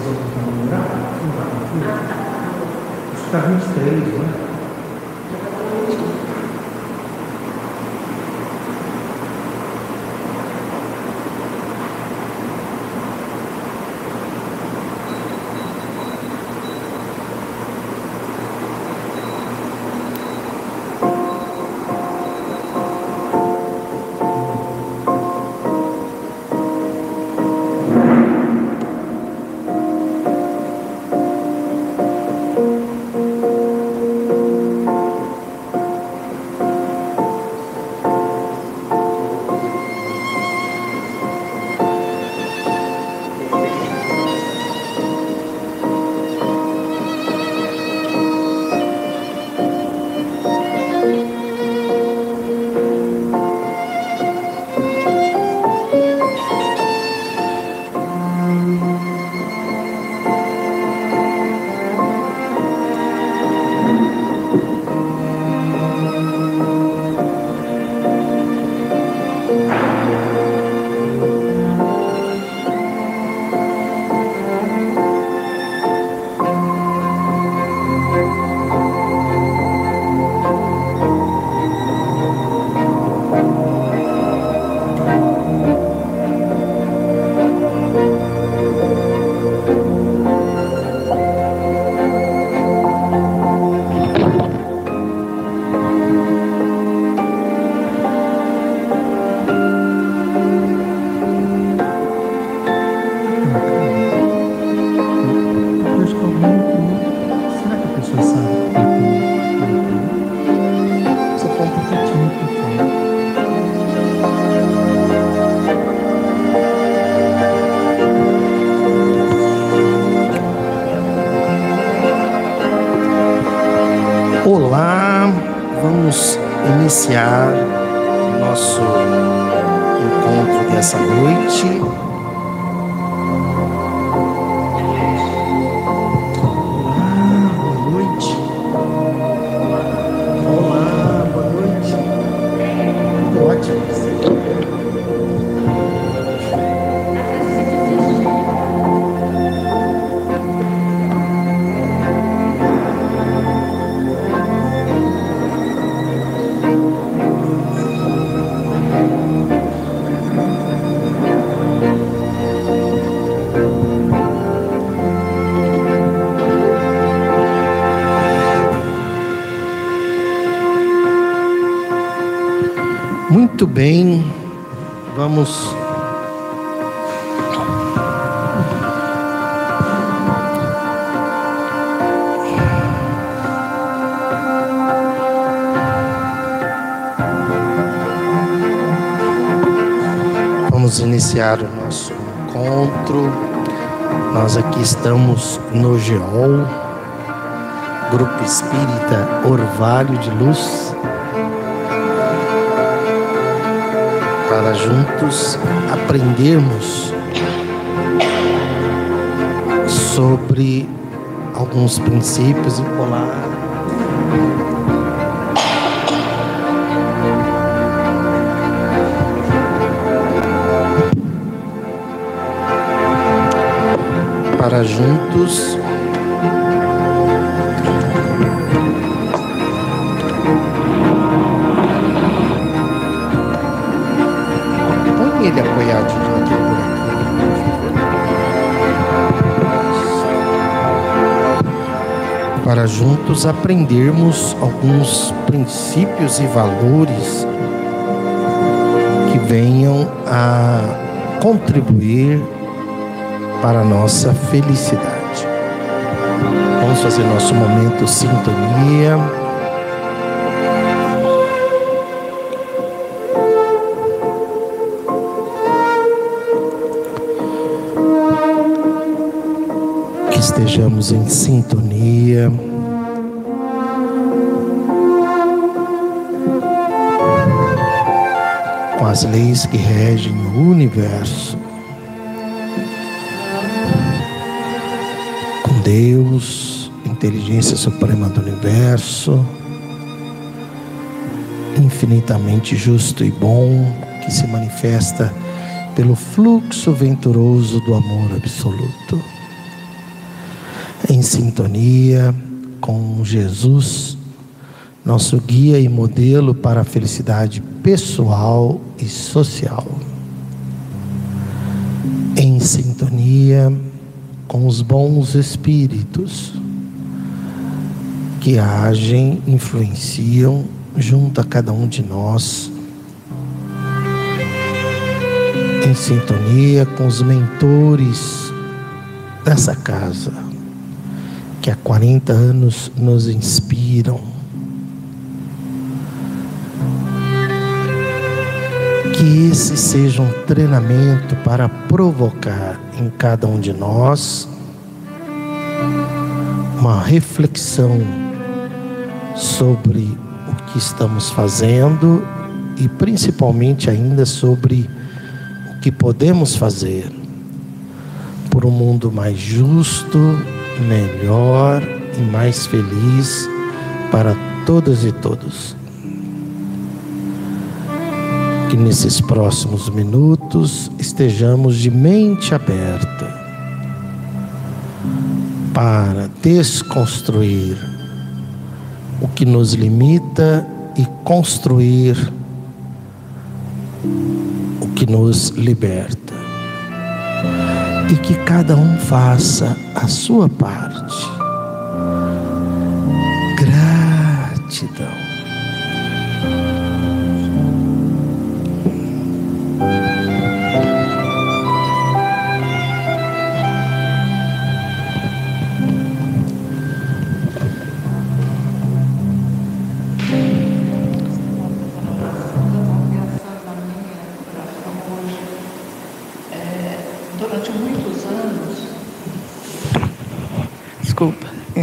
resolve namorar? Não Acho que está 23, né? Espírita Orvalho de Luz. para juntos aprendermos sobre alguns princípios e polar. Para juntos Para juntos aprendermos alguns princípios e valores que venham a contribuir para a nossa felicidade. Vamos fazer nosso momento sintonia. estejamos em sintonia. Com as leis que regem o universo. Com Deus, inteligência suprema do universo, infinitamente justo e bom, que se manifesta pelo fluxo venturoso do amor absoluto. Em sintonia com Jesus, nosso guia e modelo para a felicidade pessoal e social. Em sintonia com os bons espíritos que agem, influenciam junto a cada um de nós, em sintonia com os mentores dessa casa, que há 40 anos nos inspiram. Que esse seja um treinamento para provocar em cada um de nós uma reflexão sobre o que estamos fazendo e principalmente ainda sobre o que podemos fazer por um mundo mais justo, melhor e mais feliz para todas e todos. Que nesses próximos minutos estejamos de mente aberta para desconstruir o que nos limita e construir o que nos liberta. E que cada um faça a sua parte.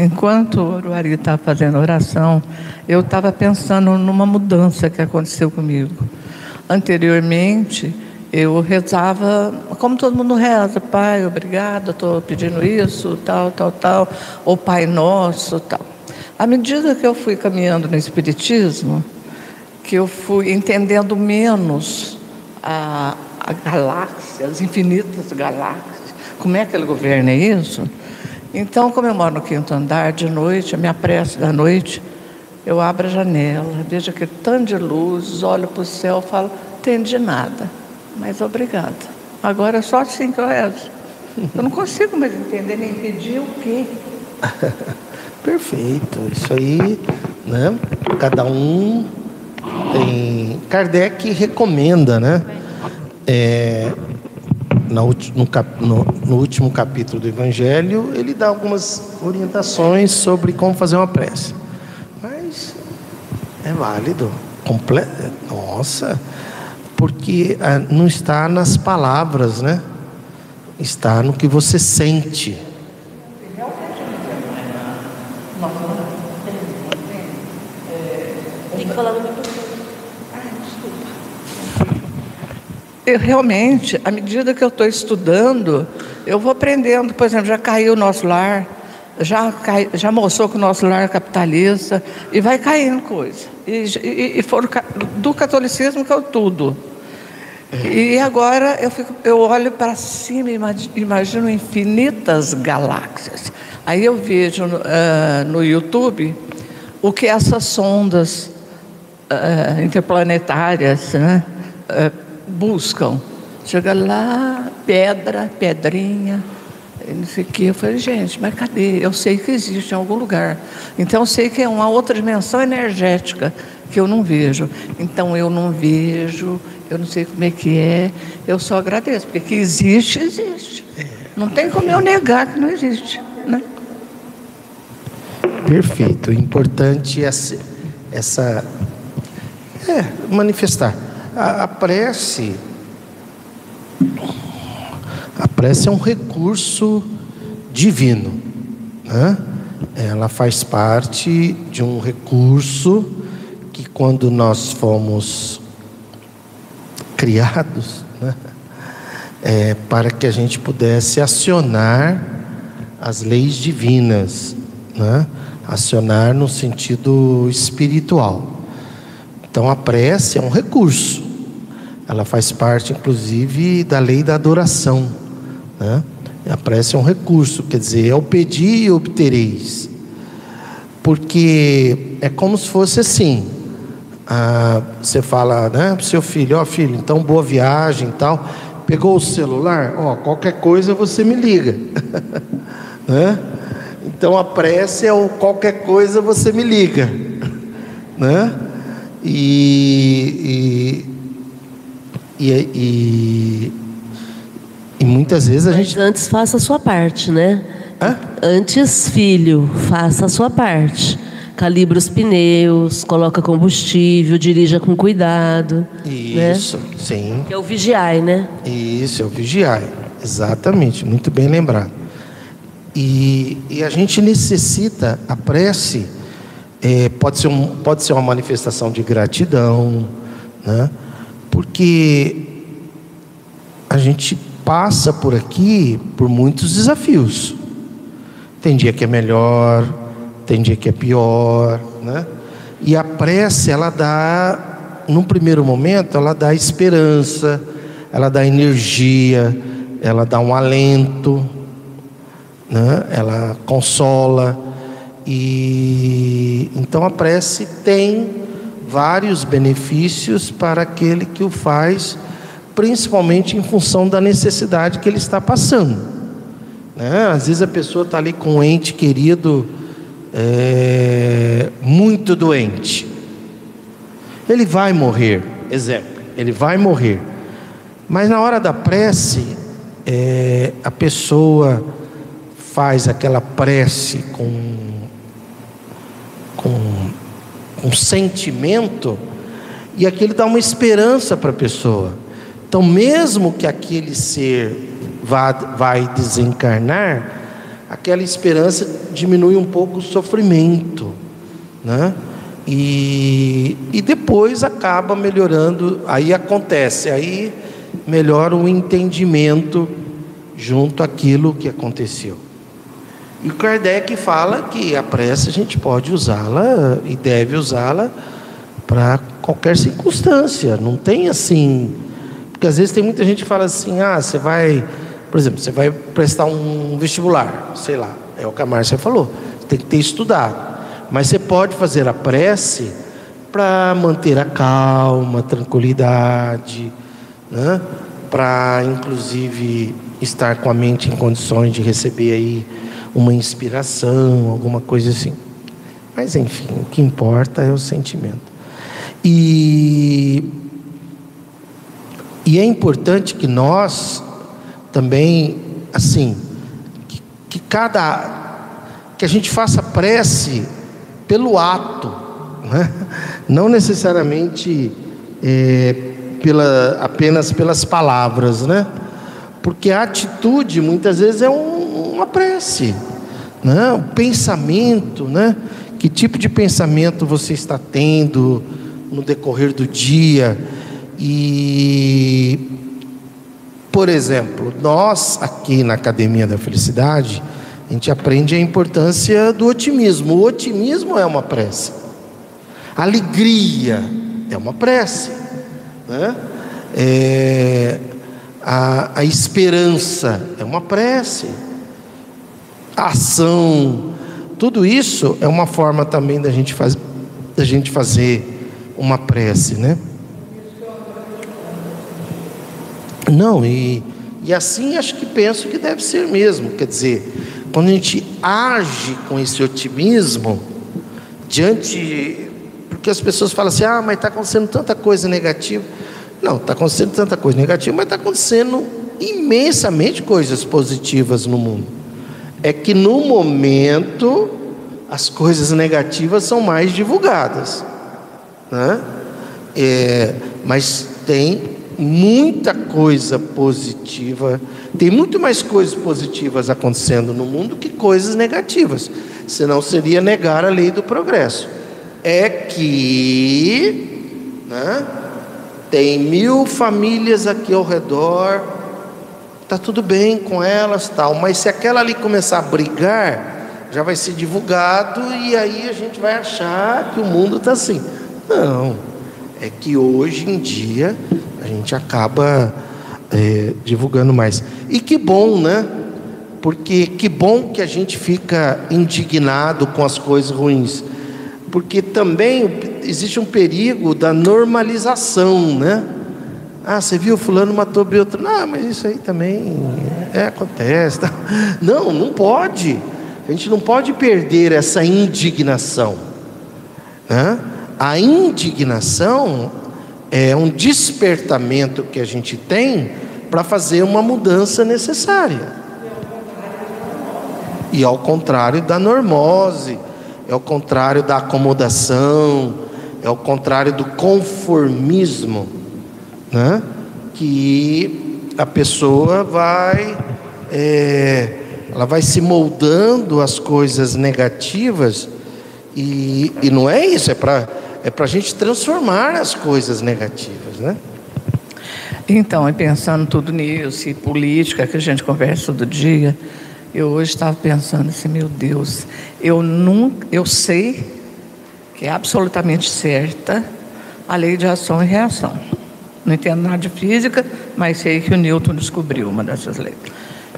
Enquanto o Uruari estava fazendo oração, eu estava pensando numa mudança que aconteceu comigo. Anteriormente, eu rezava, como todo mundo reza, Pai, obrigado, estou pedindo isso, tal, tal, tal, ou Pai Nosso, tal. À medida que eu fui caminhando no Espiritismo, que eu fui entendendo menos a, a galáxia, as infinitas galáxias, como é que ele governa isso? Então, como eu moro no quinto andar, de noite, a minha prece da noite, eu abro a janela, vejo aquele tanto de luz, olho para o céu falo, entendi nada, mas obrigada. Agora é só assim que eu rezo. Eu não consigo mais entender nem pedir o quê. Perfeito, isso aí, né? Cada um tem. Kardec recomenda, né? É, no, no, no, último capítulo do Evangelho, ele dá algumas orientações sobre como fazer uma prece. Mas é válido. Comple Nossa, porque ah, não está nas palavras, né? Está no que você sente. Tem que falar no eu realmente, à medida que eu estou estudando, eu vou aprendendo. Por exemplo, já caiu o nosso lar, já, cai, já mostrou que o nosso lar é capitalista, e vai caindo coisa. E, e, e for, do catolicismo que é tudo. E agora eu, fico, eu olho para cima e imagino infinitas galáxias. Aí eu vejo uh, no YouTube o que essas sondas uh, interplanetárias, né? Uh, buscam. Chega lá, pedra, pedrinha, não sei o que. Eu falei, gente, mas cadê? Eu sei que existe em algum lugar. Então eu sei que é uma outra dimensão energética que eu não vejo. Então eu não vejo, eu não sei como é que é, eu só agradeço, porque que existe, existe. Não tem como eu negar que não existe. Né? Perfeito. Importante essa, essa é, manifestar. A, a prece, a prece é um recurso divino, né? Ela faz parte de um recurso que quando nós fomos criados, né? É, para que a gente pudesse acionar as leis divinas, né? acionar no sentido espiritual. Então a prece é um recurso. Ela faz parte, inclusive, da lei da adoração. Né? A prece é um recurso, quer dizer, é o pedir e obtereis. Porque é como se fosse assim. Ah, você fala, né, para o seu filho, ó oh, filho, então boa viagem e tal. Pegou o celular, ó, oh, qualquer coisa você me liga. né? Então a prece é o qualquer coisa você me liga. né? E, e, e, e, e muitas vezes a Mas gente. Antes faça a sua parte, né? Hã? Antes, filho, faça a sua parte. Calibra os pneus, coloca combustível, dirija com cuidado. né? Isso, sim. Que é o vigiai, né? Isso, é o vigiar. Exatamente, muito bem lembrado. E, e a gente necessita, a prece é, pode, ser um, pode ser uma manifestação de gratidão, né? Porque a gente passa por aqui por muitos desafios. Tem dia que é melhor, tem dia que é pior, né? E a prece, ela dá, num primeiro momento, ela dá esperança, ela dá energia, ela dá um alento, né? ela consola. E então a prece tem vários benefícios para aquele que o faz, principalmente em função da necessidade que ele está passando. Né? Às vezes a pessoa está ali com um ente querido é, muito doente. Ele vai morrer, exemplo, ele vai morrer. Mas na hora da prece, é, a pessoa faz aquela prece com, com, com sentimento e aquilo dá uma esperança para a pessoa. Então, mesmo que aquele ser vá, vai desencarnar, aquela esperança diminui um pouco o sofrimento, né? E, e depois acaba melhorando, aí acontece, aí melhora o entendimento junto àquilo que aconteceu. E Kardec fala que a prece a gente pode usá-la e deve usá-la para qualquer circunstância, não tem assim. Porque às vezes tem muita gente que fala assim: ah, você vai, por exemplo, você vai prestar um vestibular, sei lá, é o que a Márcia falou, tem que ter estudado. Mas você pode fazer a prece para manter a calma, a tranquilidade, né? para inclusive estar com a mente em condições de receber aí uma inspiração, alguma coisa assim. Mas enfim, o que importa é o sentimento. E, e é importante que nós também, assim, que, que cada que a gente faça prece pelo ato, né? não necessariamente é, pela, apenas pelas palavras, né? Porque a atitude muitas vezes é um, uma prece, né? O pensamento, né? Que tipo de pensamento você está tendo no decorrer do dia? E, por exemplo, nós aqui na Academia da Felicidade, a gente aprende a importância do otimismo. O otimismo é uma prece. Alegria é uma prece. Né? É, a, a esperança é uma prece. A ação, tudo isso é uma forma também da gente, faz, da gente fazer uma prece, né? Não, e, e assim acho que penso que deve ser mesmo. Quer dizer, quando a gente age com esse otimismo, diante. Porque as pessoas falam assim: ah, mas está acontecendo tanta coisa negativa. Não, está acontecendo tanta coisa negativa, mas está acontecendo imensamente coisas positivas no mundo. É que no momento as coisas negativas são mais divulgadas, né? É, mas tem muita coisa positiva, tem muito mais coisas positivas acontecendo no mundo que coisas negativas, senão seria negar a lei do progresso. É que né, tem mil famílias aqui ao redor, tá tudo bem com elas, tal, mas se aquela ali começar a brigar, já vai ser divulgado e aí a gente vai achar que o mundo está assim. Não, é que hoje em dia a gente acaba é, divulgando mais. E que bom, né? Porque que bom que a gente fica indignado com as coisas ruins. Porque também existe um perigo da normalização, né? Ah, você viu fulano matou Beltrano. Não, mas isso aí também é, acontece. Tá? Não, não pode. A gente não pode perder essa indignação. Né? A indignação é um despertamento que a gente tem para fazer uma mudança necessária. E ao contrário da normose, é o contrário da acomodação, é o contrário do conformismo, né? que a pessoa vai, é, ela vai se moldando às coisas negativas, e, e não é isso, é para é a gente transformar as coisas negativas. Né? Então, e pensando tudo nisso, e política que a gente conversa todo dia, eu hoje estava pensando assim, meu Deus, eu nunca, eu sei que é absolutamente certa a lei de ação e reação. Não entendo nada de física, mas sei que o Newton descobriu uma dessas leis.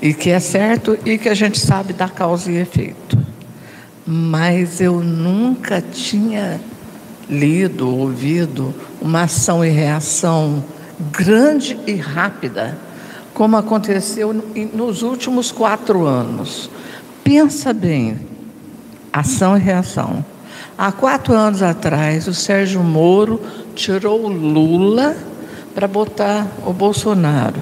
E que é certo e que a gente sabe da causa e efeito. Mas eu nunca tinha lido, ouvido uma ação e reação grande e rápida como aconteceu nos últimos quatro anos. Pensa bem, ação e reação. Há quatro anos atrás, o Sérgio Moro tirou o Lula para botar o Bolsonaro.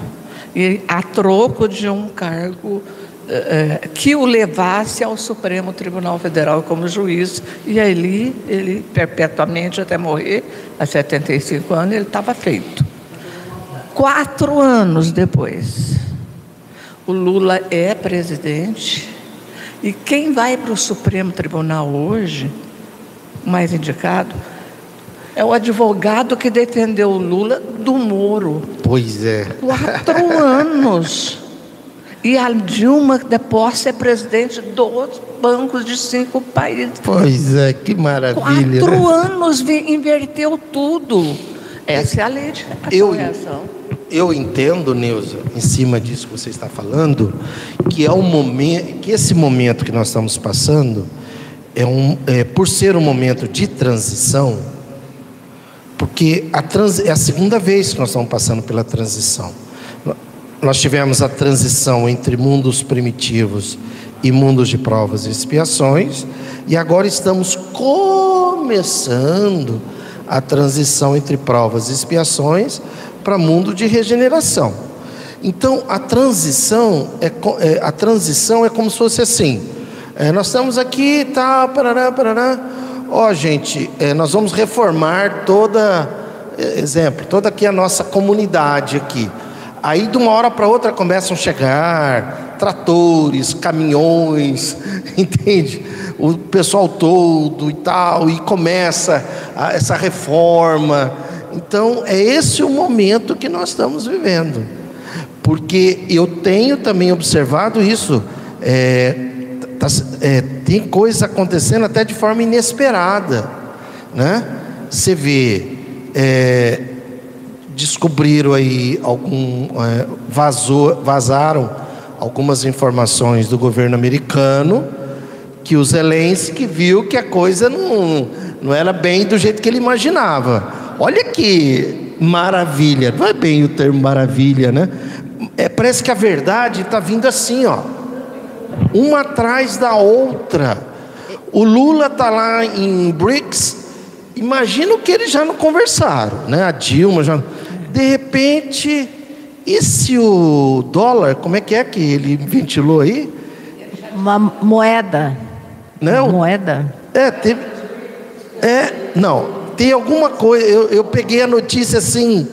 E a troco de um cargo eh, que o levasse ao Supremo Tribunal Federal como juiz. E ali, ele perpetuamente até morrer, a 75 anos, ele estava feito. Quatro anos depois, o Lula é presidente e quem vai para o Supremo Tribunal hoje, mais indicado, é o advogado que defendeu o Lula do Moro. Pois é. Quatro anos. E a Dilma de posse é presidente dos bancos de cinco países. Pois é, que maravilha. Quatro né? anos inverteu tudo. Essa é a lei de eu, eu entendo, Neuza, em cima disso que você está falando, que é um momento, que esse momento que nós estamos passando é um, é, por ser um momento de transição, porque a trans, é a segunda vez que nós estamos passando pela transição. Nós tivemos a transição entre mundos primitivos e mundos de provas e expiações, e agora estamos começando a transição entre provas e expiações para mundo de regeneração. Então a transição é, é, a transição é como se fosse assim. É, nós estamos aqui, tá, parará, parará. Ó, oh, gente, é, nós vamos reformar toda, é, exemplo, toda aqui a nossa comunidade aqui. Aí de uma hora para outra começam a chegar tratores, caminhões, entende? O pessoal todo e tal, e começa a, essa reforma. Então, é esse o momento que nós estamos vivendo. Porque eu tenho também observado isso. É, tá, é, tem coisas acontecendo até de forma inesperada. Né? Você vê, é, descobriram aí algum. É, vazou, vazaram algumas informações do governo americano que o Zelensky viu que a coisa não, não era bem do jeito que ele imaginava. Olha que maravilha, não é bem o termo maravilha, né? É, parece que a verdade está vindo assim, ó, uma atrás da outra. O Lula está lá em BRICS, imagina o que eles já não conversaram, né? A Dilma já. De repente, e se o dólar, como é que é que ele ventilou aí? Uma moeda. Não? Moeda? É, teve. É, não, tem alguma coisa, eu, eu peguei a notícia assim.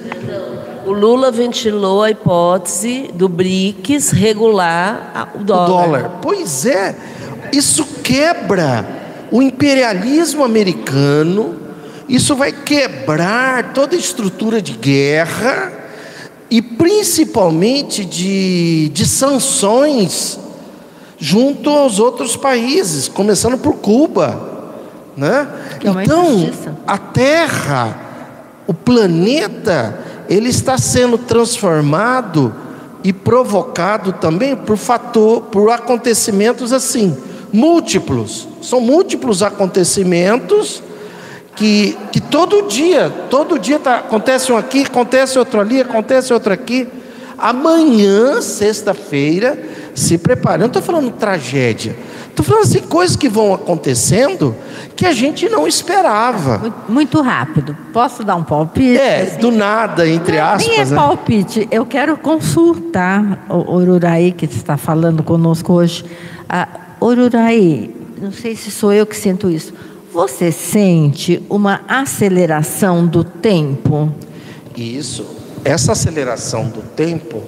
O Lula ventilou a hipótese do BRICS regular o dólar. O dólar. Pois é, isso quebra o imperialismo americano, isso vai quebrar toda a estrutura de guerra e principalmente de, de sanções junto aos outros países, começando por Cuba. Né? É então, a Terra, o planeta, ele está sendo transformado e provocado também por fator, por acontecimentos assim, múltiplos. São múltiplos acontecimentos que, que todo dia, todo dia tá, acontece um aqui, acontece outro ali, acontece outro aqui. Amanhã, sexta-feira, se preparando. Não estou falando tragédia. Estou falando assim, coisas que vão acontecendo que a gente não esperava. Muito rápido. Posso dar um palpite? É, assim? do nada, entre aspas. Nem é né? palpite. Eu quero consultar o Ururaí, que está falando conosco hoje. Ah, não sei se sou eu que sinto isso. Você sente uma aceleração do tempo? Isso. Essa aceleração do tempo,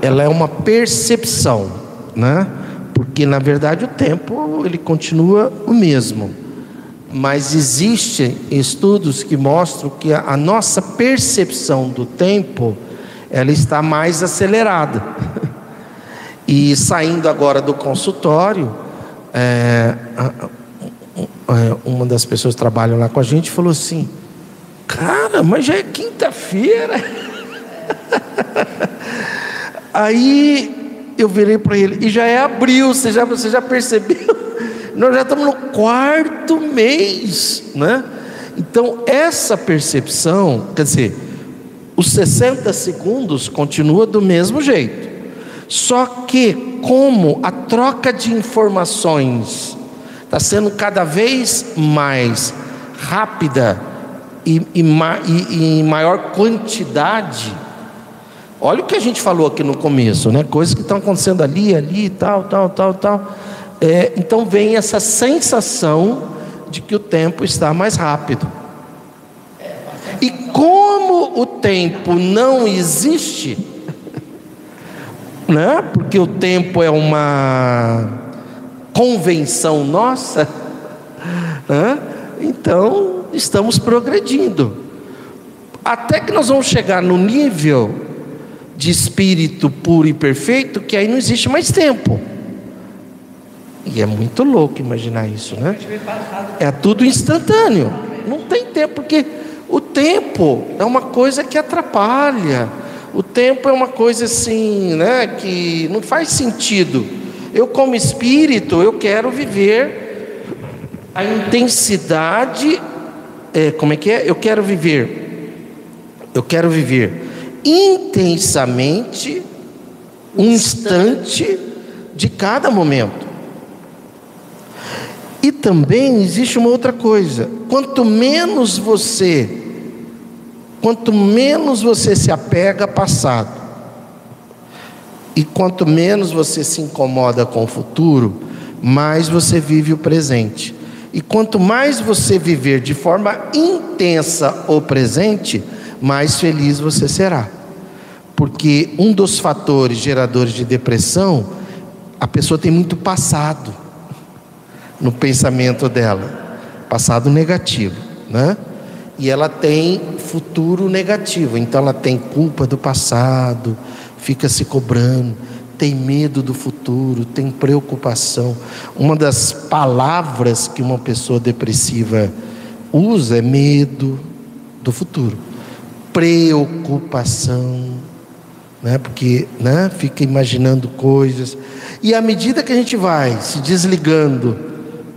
ela é uma percepção, né? Porque na verdade o tempo ele continua o mesmo. Mas existem estudos que mostram que a, nossa percepção do tempo ela está mais acelerada. E saindo agora do consultório, é, é, uma das pessoas que trabalham lá com a gente falou assim: Cara, mas já é quinta-feira. Aí eu virei para ele, e já é abril, você já, você já percebeu? Nós já estamos no quarto mês, né? Então, essa percepção, quer dizer, os 60 segundos continua do mesmo jeito. Só que, como a troca de informações está sendo cada vez mais rápida e, em maior quantidade. Olha o que a gente falou aqui no começo, né? Coisas que estão acontecendo ali, ali, tal, tal, tal, tal. É, então vem essa sensação de que o tempo está mais rápido. E como o tempo não existe, né? Porque o tempo é uma convenção nossa, né? então estamos progredindo. Até que nós vamos chegar no nível de espírito puro e perfeito, que aí não existe mais tempo. E é muito louco imaginar isso, né? É tudo instantâneo. Não tem tempo, porque o tempo é uma coisa que atrapalha. O tempo é uma coisa assim, né, que não faz sentido. Eu, como espírito, eu quero viver a intensidade. É, como é que é? Eu quero viver. Eu quero viver intensamente um instante de cada momento. E também existe uma outra coisa: quanto menos você, quanto menos você se apega ao passado, e quanto menos você se incomoda com o futuro, mais você vive o presente. E quanto mais você viver de forma intensa o presente, mais feliz você será. Porque um dos fatores geradores de depressão, a pessoa tem muito passado no pensamento dela, passado negativo, né? E ela tem futuro negativo, então ela tem culpa do passado, fica se cobrando, tem medo do futuro, tem preocupação. Uma das palavras que uma pessoa depressiva usa é medo do futuro, preocupação, né? Porque, né? Fica imaginando coisas. E à medida que a gente vai se desligando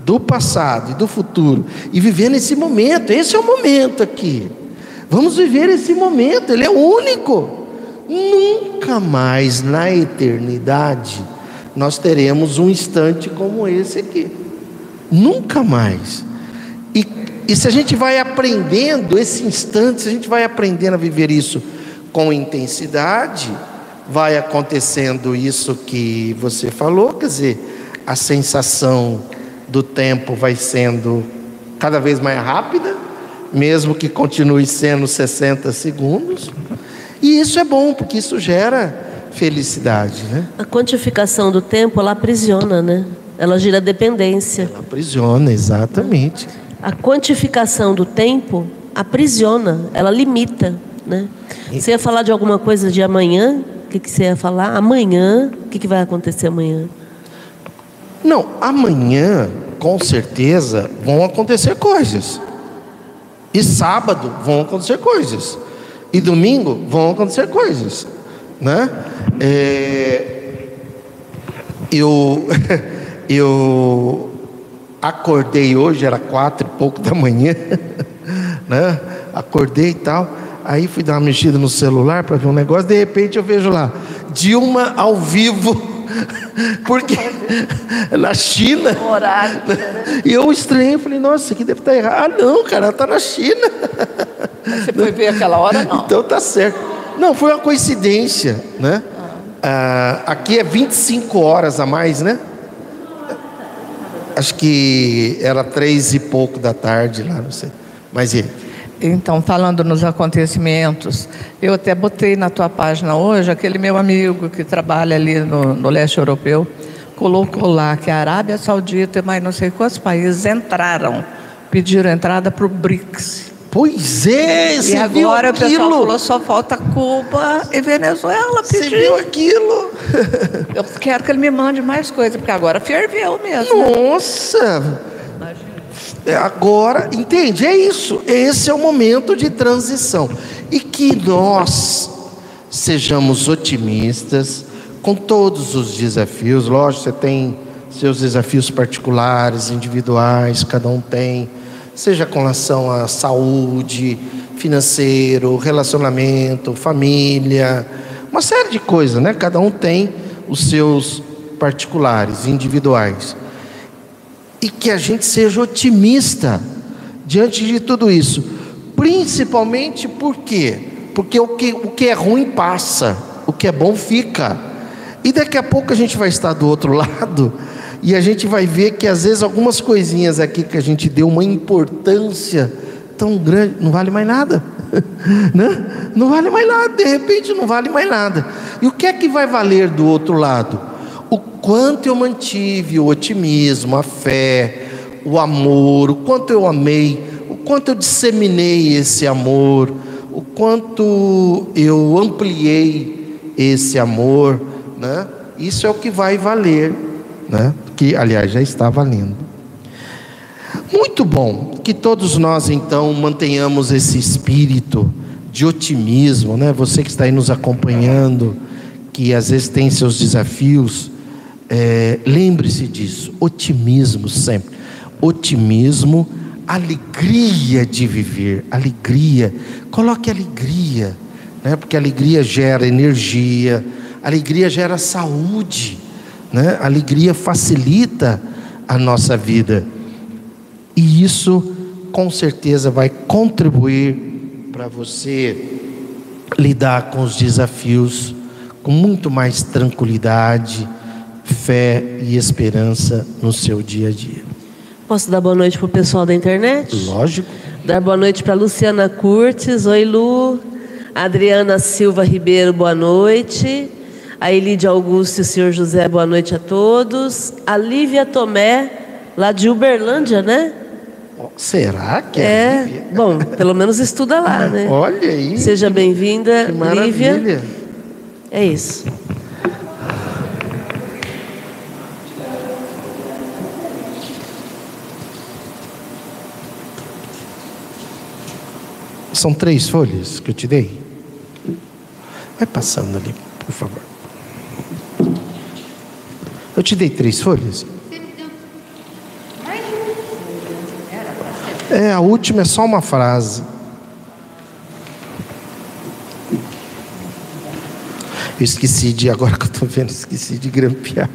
do passado e do futuro e vivendo esse momento, esse é o momento aqui. Vamos viver esse momento, ele é único. Nunca mais na eternidade nós teremos um instante como esse aqui. Nunca mais. E, e se a gente vai aprendendo esse instante, se a gente vai aprendendo a viver isso com intensidade, vai acontecendo isso que você falou, quer dizer, a sensação do tempo vai sendo cada vez mais rápida, mesmo que continue sendo 60 segundos. E isso é bom, porque isso gera felicidade, né? A quantificação do tempo, ela aprisiona, né? Ela gira dependência. Ela aprisiona, exatamente. A quantificação do tempo aprisiona, ela limita, né? Você ia falar de alguma coisa de amanhã? O que, que você ia falar? Amanhã, o que, que vai acontecer amanhã? Não, amanhã, com certeza, vão acontecer coisas. E sábado vão acontecer coisas. E domingo vão acontecer coisas. né? É, eu, eu acordei hoje, era quatro e pouco da manhã, né? Acordei e tal. Aí fui dar uma mexida no celular para ver um negócio, de repente eu vejo lá, Dilma ao vivo. Porque na China. Horário. E eu estranhei, falei, nossa, isso aqui deve estar errado. Ah, não, cara, ela está na China. Você foi ver aquela hora, não? Então tá certo. Não, foi uma coincidência, né? Ah, aqui é 25 horas a mais, né? Acho que era três e pouco da tarde lá, não sei. Mas e? Então, falando nos acontecimentos, eu até botei na tua página hoje aquele meu amigo que trabalha ali no, no leste europeu, colocou lá que a Arábia Saudita e mais não sei quantos países entraram, pediram entrada para o BRICS. Pois é, E você viu agora o pessoal aquilo? falou só falta Cuba e Venezuela Você pedir. viu aquilo? Eu quero que ele me mande mais coisa, porque agora ferveu mesmo. né? É, Agora, entende? É isso. Esse é o momento de transição. E que nós sejamos otimistas com todos os desafios. Lógico, você tem seus desafios particulares, individuais, cada um tem. Seja com relação à saúde, financeiro, relacionamento, família, uma série de coisas, né? Cada um tem os seus particulares, individuais e que a gente seja otimista diante de tudo isso. Principalmente por quê? Porque o que, o que é ruim passa, o que é bom fica. E daqui a pouco a gente vai estar do outro lado e a gente vai ver que às vezes algumas coisinhas aqui que a gente deu uma importância tão grande, não vale mais nada. né? Não vale mais nada, de repente não vale mais nada. E o que é que vai valer do outro lado? O quanto eu mantive o otimismo, a fé, o amor, o quanto eu amei, o quanto eu disseminei esse amor, o quanto eu ampliei esse amor, né? Isso é o que vai valer, né? Que aliás já está valendo. Muito bom que todos nós então mantenhamos esse espírito de otimismo, né? Você que está aí nos acompanhando, que às vezes tem seus desafios, é, lembre-se disso, otimismo sempre. Otimismo, alegria de viver, alegria. Coloque alegria, né? porque alegria gera energia, alegria gera saúde, né? alegria facilita a nossa vida. E isso com certeza vai contribuir para você lidar com os desafios com muito mais tranquilidade fé e esperança no seu dia a dia. Posso dar boa noite para o pessoal da internet? Lógico. Dar boa noite para Luciana Curtis. Oi, Lu. Adriana Silva Ribeiro, boa noite. A Elide Augusto e o senhor José, boa noite a todos. A Lívia Tomé, lá de Uberlândia, né? Será que é? É. Bom, pelo menos estuda lá, né? Olha aí. Seja bem-vinda, Lívia. maravilha. É isso. São três folhas que eu te dei. Vai passando ali, por favor. Eu te dei três folhas? É, a última é só uma frase. Eu esqueci de, agora que eu estou vendo, esqueci de grampear.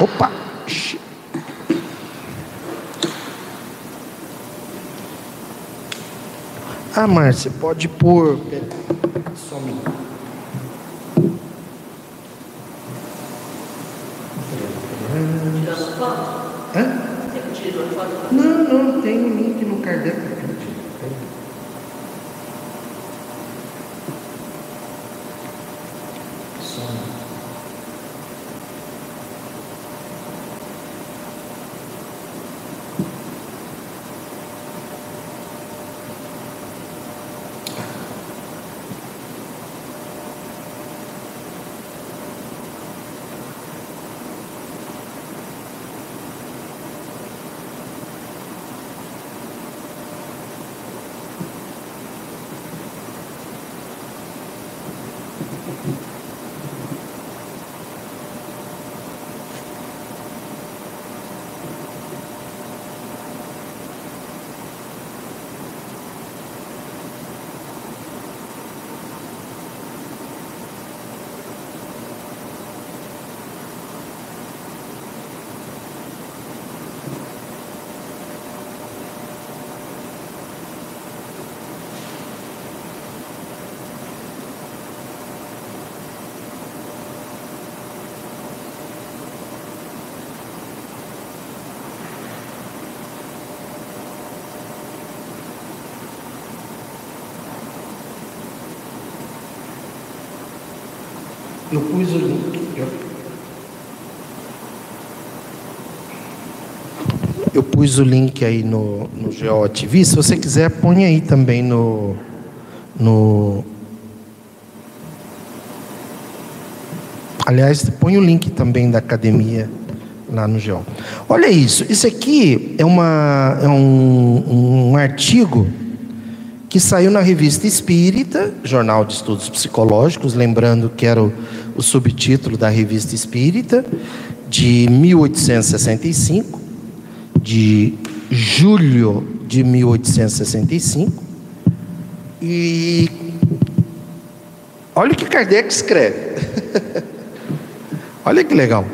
Opa! Ah, Márcia, pode pôr. Só um minuto. Hã? Não, não, tem um link no Kardec. O link. Eu, eu pus o link aí no, no GeoTV. Se você quiser, põe aí também no, no. Aliás, põe o link também da academia lá no Geo. Olha isso. Isso aqui é, uma, é um, um artigo que saiu na revista Espírita, Jornal de Estudos Psicológicos, lembrando que era o, o subtítulo da revista Espírita, de 1865, de julho de 1865. E olha o que Kardec escreve. olha que legal.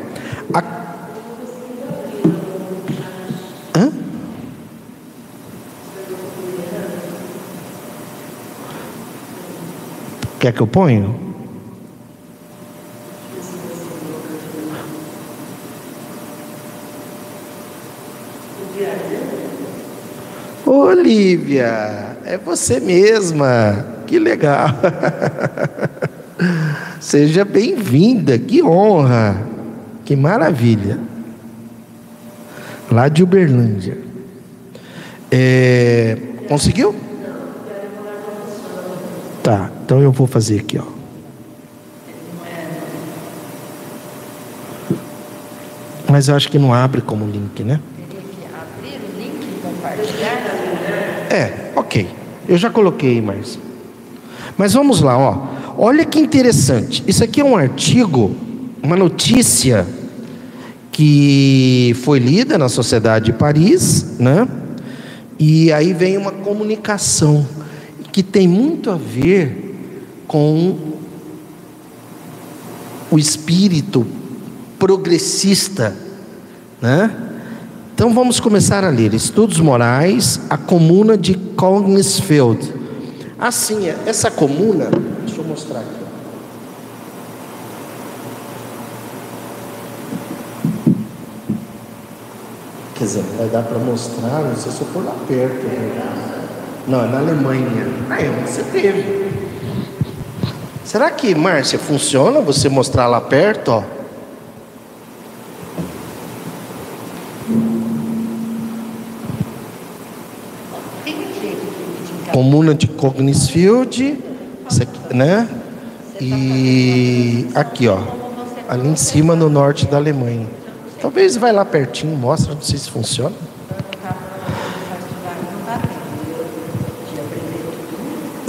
Quer que eu ponha? Olívia, é você mesma. Que legal. Seja bem-vinda, que honra, que maravilha. Lá de Uberlândia. É, conseguiu? Tá, então eu vou fazer aqui, ó. Mas eu acho que não abre como link, né? Teria que abrir o link e compartilhar? É, ok. Eu já coloquei, mas. Mas vamos lá, ó. Olha que interessante. Isso aqui é um artigo, uma notícia que foi lida na Sociedade de Paris, né? E aí vem uma comunicação que tem muito a ver com o espírito progressista, né? Então vamos começar a ler Estudos Morais, a comuna de Cognizfield. Assim, essa comuna, deixa eu mostrar aqui. Quer dizer, vai dar para mostrar, não sei se eu for lá perto. Né? Não, é na Alemanha. Aí você teve. Será que, Márcia, funciona você mostrar lá perto, ó? Comuna de Cognisfield, né? E aqui, ó, ali em cima no norte da Alemanha. Talvez vai lá pertinho, mostra, não sei se funciona.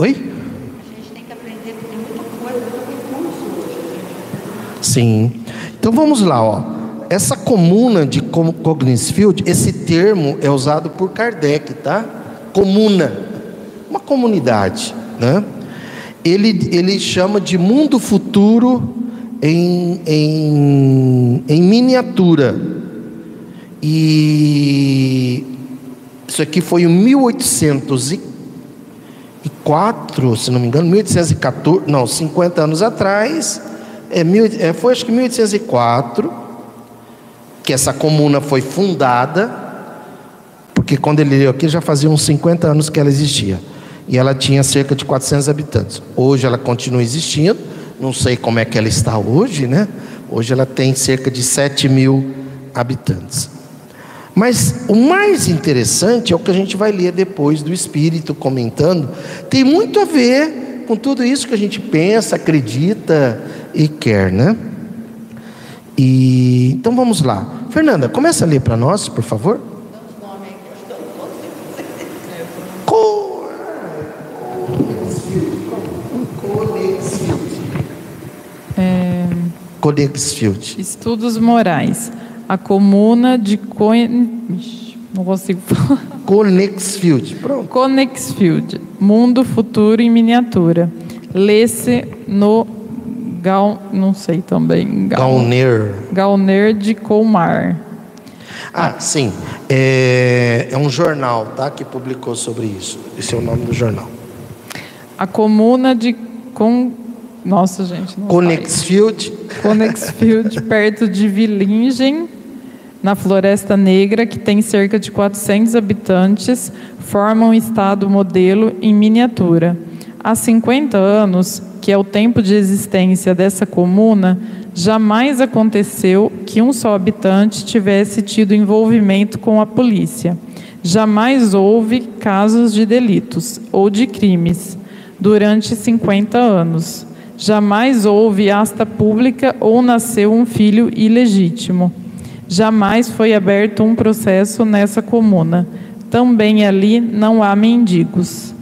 Oi? A gente tem que aprender, tem muita coisa, muito recurso. Sim. Então vamos lá, ó. Essa comuna de Cognisfield, esse termo é usado por Kardec, tá? Comuna, uma comunidade, né? Ele, ele chama de mundo futuro em, em, em miniatura. E isso aqui foi em 1840 1804, se não me engano, 1814, não, 50 anos atrás, é, mil, é, foi acho que 1804, que essa comuna foi fundada, porque quando ele leu aqui já fazia uns 50 anos que ela existia, e ela tinha cerca de 400 habitantes. Hoje ela continua existindo, não sei como é que ela está hoje, né? Hoje ela tem cerca de 7 mil habitantes. Mas o mais interessante é o que a gente vai ler depois do Espírito comentando, tem muito a ver com tudo isso que a gente pensa, acredita e quer, né? E então vamos lá. Fernanda, começa a ler para nós, por favor. É... Codexfield. Estudos morais a comuna de Coen... não consigo falar. Conexfield, pronto. Conexfield, Mundo Futuro em Miniatura. Lê-se no Gal, não sei também. Gal... Gauner. Gauner de Colmar. Ah, sim. É, é um jornal, tá, que publicou sobre isso. Esse é o nome do jornal. A comuna de Con... Nossa, gente. Conexfield. Conexfield, perto de Villingen, na Floresta Negra, que tem cerca de 400 habitantes, forma um estado modelo em miniatura. Há 50 anos que é o tempo de existência dessa comuna, jamais aconteceu que um só habitante tivesse tido envolvimento com a polícia. Jamais houve casos de delitos ou de crimes durante 50 anos. Jamais houve asta pública ou nasceu um filho ilegítimo. Jamais foi aberto um processo nessa comuna. Também ali não há mendigos.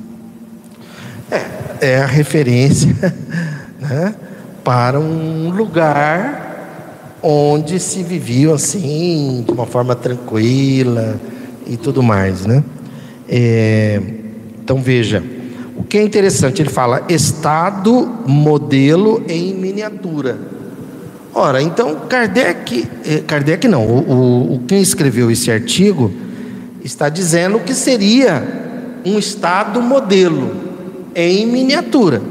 É, é a referência né, para um lugar onde se vivia assim, de uma forma tranquila e tudo mais. Né? É, então veja, o que é interessante, ele fala estado, modelo em miniatura. Ora, então Kardec, eh, Kardec não, o, o, quem escreveu esse artigo está dizendo que seria um estado modelo em miniatura,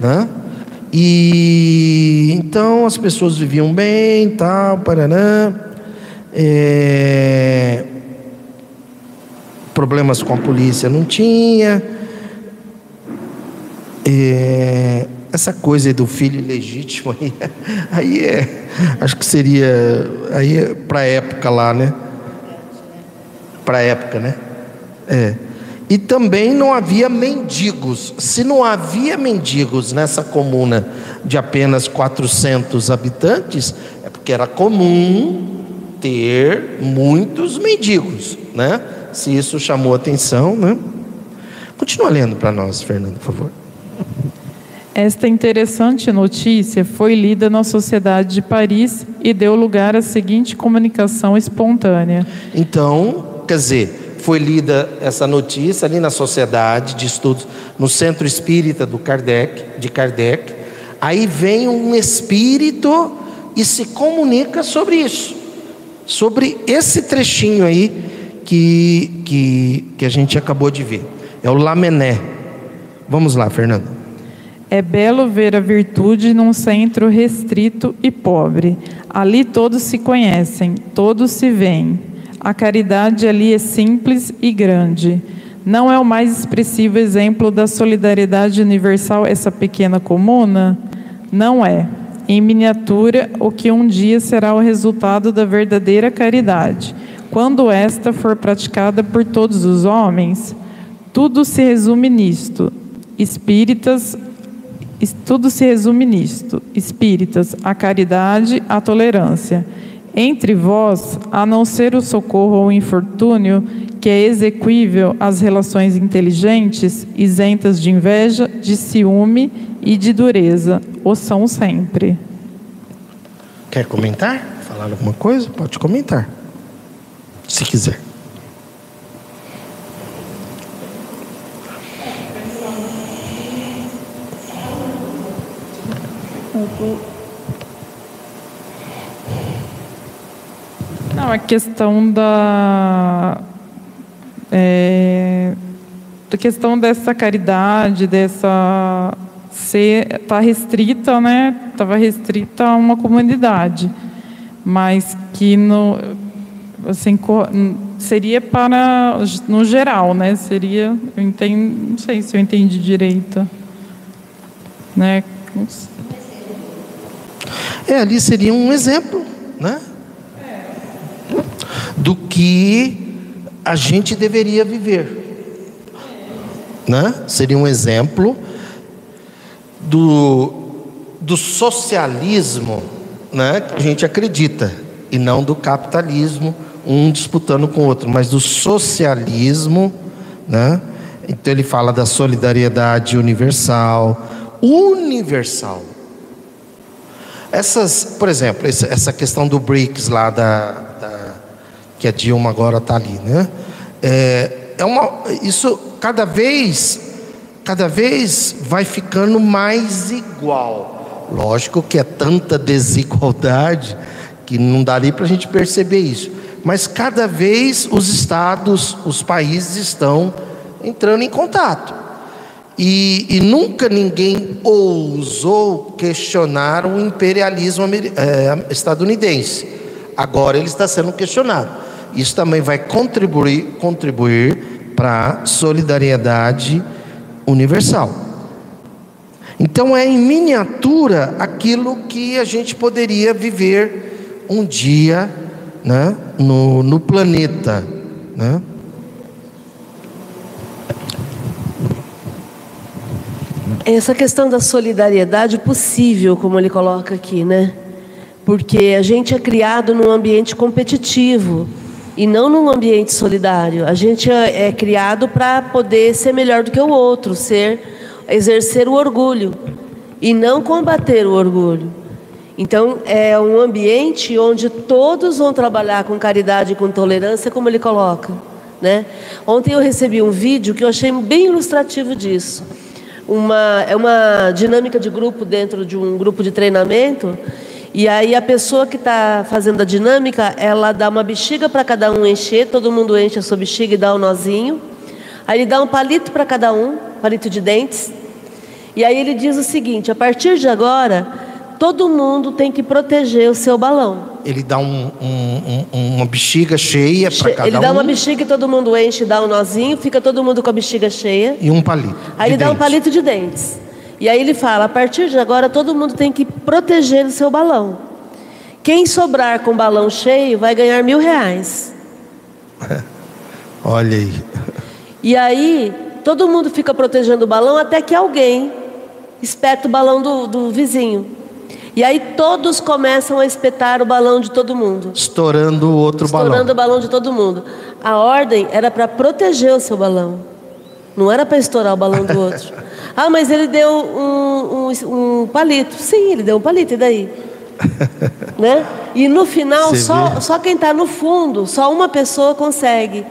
né? E então as pessoas viviam bem, tal, paraná. É, problemas com a polícia não tinha. É, essa coisa do filho legítimo aí, aí é, acho que seria aí é para época lá, né? Para época, né? É. E também não havia mendigos. Se não havia mendigos nessa comuna de apenas 400 habitantes, é porque era comum ter muitos mendigos, né? Se isso chamou atenção, né? Continua lendo para nós, Fernando, por favor. Esta interessante notícia foi lida na Sociedade de Paris e deu lugar à seguinte comunicação espontânea. Então, quer dizer, foi lida essa notícia ali na Sociedade de Estudos, no Centro Espírita do Kardec, de Kardec. Aí vem um espírito e se comunica sobre isso, sobre esse trechinho aí que, que, que a gente acabou de ver. É o Lamené. Vamos lá, Fernando. É belo ver a virtude num centro restrito e pobre. Ali todos se conhecem, todos se veem. A caridade ali é simples e grande. Não é o mais expressivo exemplo da solidariedade universal essa pequena comuna? Não é. Em miniatura, o que um dia será o resultado da verdadeira caridade, quando esta for praticada por todos os homens, tudo se resume nisto: espíritas, tudo se resume nisto: espíritas, a caridade, a tolerância. Entre vós, a não ser o socorro ou o infortúnio, que é exequível às relações inteligentes, isentas de inveja, de ciúme e de dureza, o são sempre. Quer comentar? Falar alguma coisa? Pode comentar, se quiser. Não, a questão da. É, a questão dessa caridade, dessa. ser tá restrita, né? Estava restrita a uma comunidade. Mas que no. Assim, seria para. no geral, né? Seria. Eu entendo, não sei se eu entendi direito. Né? É, ali seria um exemplo, né? Do que a gente deveria viver, né? Seria um exemplo do, do socialismo, né? Que a gente acredita e não do capitalismo, um disputando com o outro, mas do socialismo, né? Então ele fala da solidariedade universal, universal. Essas, por exemplo, essa questão do BRICS lá da, da que a Dilma agora está ali, né? É, é uma, isso cada vez, cada vez vai ficando mais igual. Lógico que é tanta desigualdade que não daria para a gente perceber isso. Mas cada vez os estados, os países estão entrando em contato. E, e, nunca ninguém ousou questionar o imperialismo é, estadunidense. Agora ele está sendo questionado. Isso também vai contribuir, contribuir para a solidariedade universal. Então é em miniatura aquilo que a gente poderia viver um dia né, no, no planeta. Né? Essa questão da solidariedade possível, como ele coloca aqui, né? Porque a gente é criado num ambiente competitivo e não num ambiente solidário. A gente é, é criado para poder ser melhor do que o outro, ser exercer o orgulho e não combater o orgulho. Então, é um ambiente onde todos vão trabalhar com caridade e com tolerância, como ele coloca. Né? Ontem eu recebi um vídeo que eu achei bem ilustrativo disso. Uma, é uma dinâmica de grupo dentro de um grupo de treinamento. E aí a pessoa que está fazendo a dinâmica, ela dá uma bexiga para cada um encher, todo mundo enche a sua bexiga e dá um nozinho. Aí ele dá um palito para cada um, palito de dentes. E aí ele diz o seguinte: a partir de agora, todo mundo tem que proteger o seu balão. Ele dá um, um, um, uma bexiga cheia para cada um. Ele dá uma bexiga e todo mundo enche, dá um nozinho, fica todo mundo com a bexiga cheia. E um palito. Aí ele dá um palito de dentes. E aí ele fala: a partir de agora, todo mundo tem que proteger o seu balão. Quem sobrar com o balão cheio vai ganhar mil reais. Olha aí. E aí, todo mundo fica protegendo o balão até que alguém espeta o balão do, do vizinho. E aí todos começam a espetar o balão de todo mundo. Estourando o outro Estourando balão. Estourando o balão de todo mundo. A ordem era para proteger o seu balão. Não era para estourar o balão do outro. ah, mas ele deu um, um, um, palito. Sim, ele deu um palito, e daí? né? E no final, só, só quem está no fundo, só uma pessoa consegue.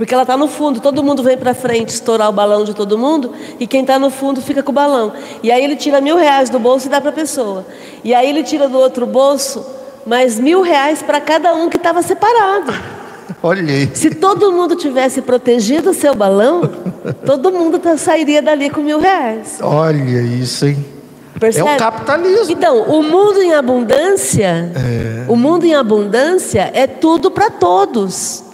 Porque ela está no fundo, todo mundo vem para frente estourar o balão de todo mundo e quem está no fundo fica com o balão. E aí ele tira mil reais do bolso e dá para a pessoa. E aí ele tira do outro bolso mais mil reais para cada um que estava separado. Olha aí. Se todo mundo tivesse protegido o seu balão, todo mundo tá, sairia dali com mil reais. Olha isso, hein? Percebe? É o capitalismo. Então, o mundo em abundância, é. o mundo em abundância é tudo para todos.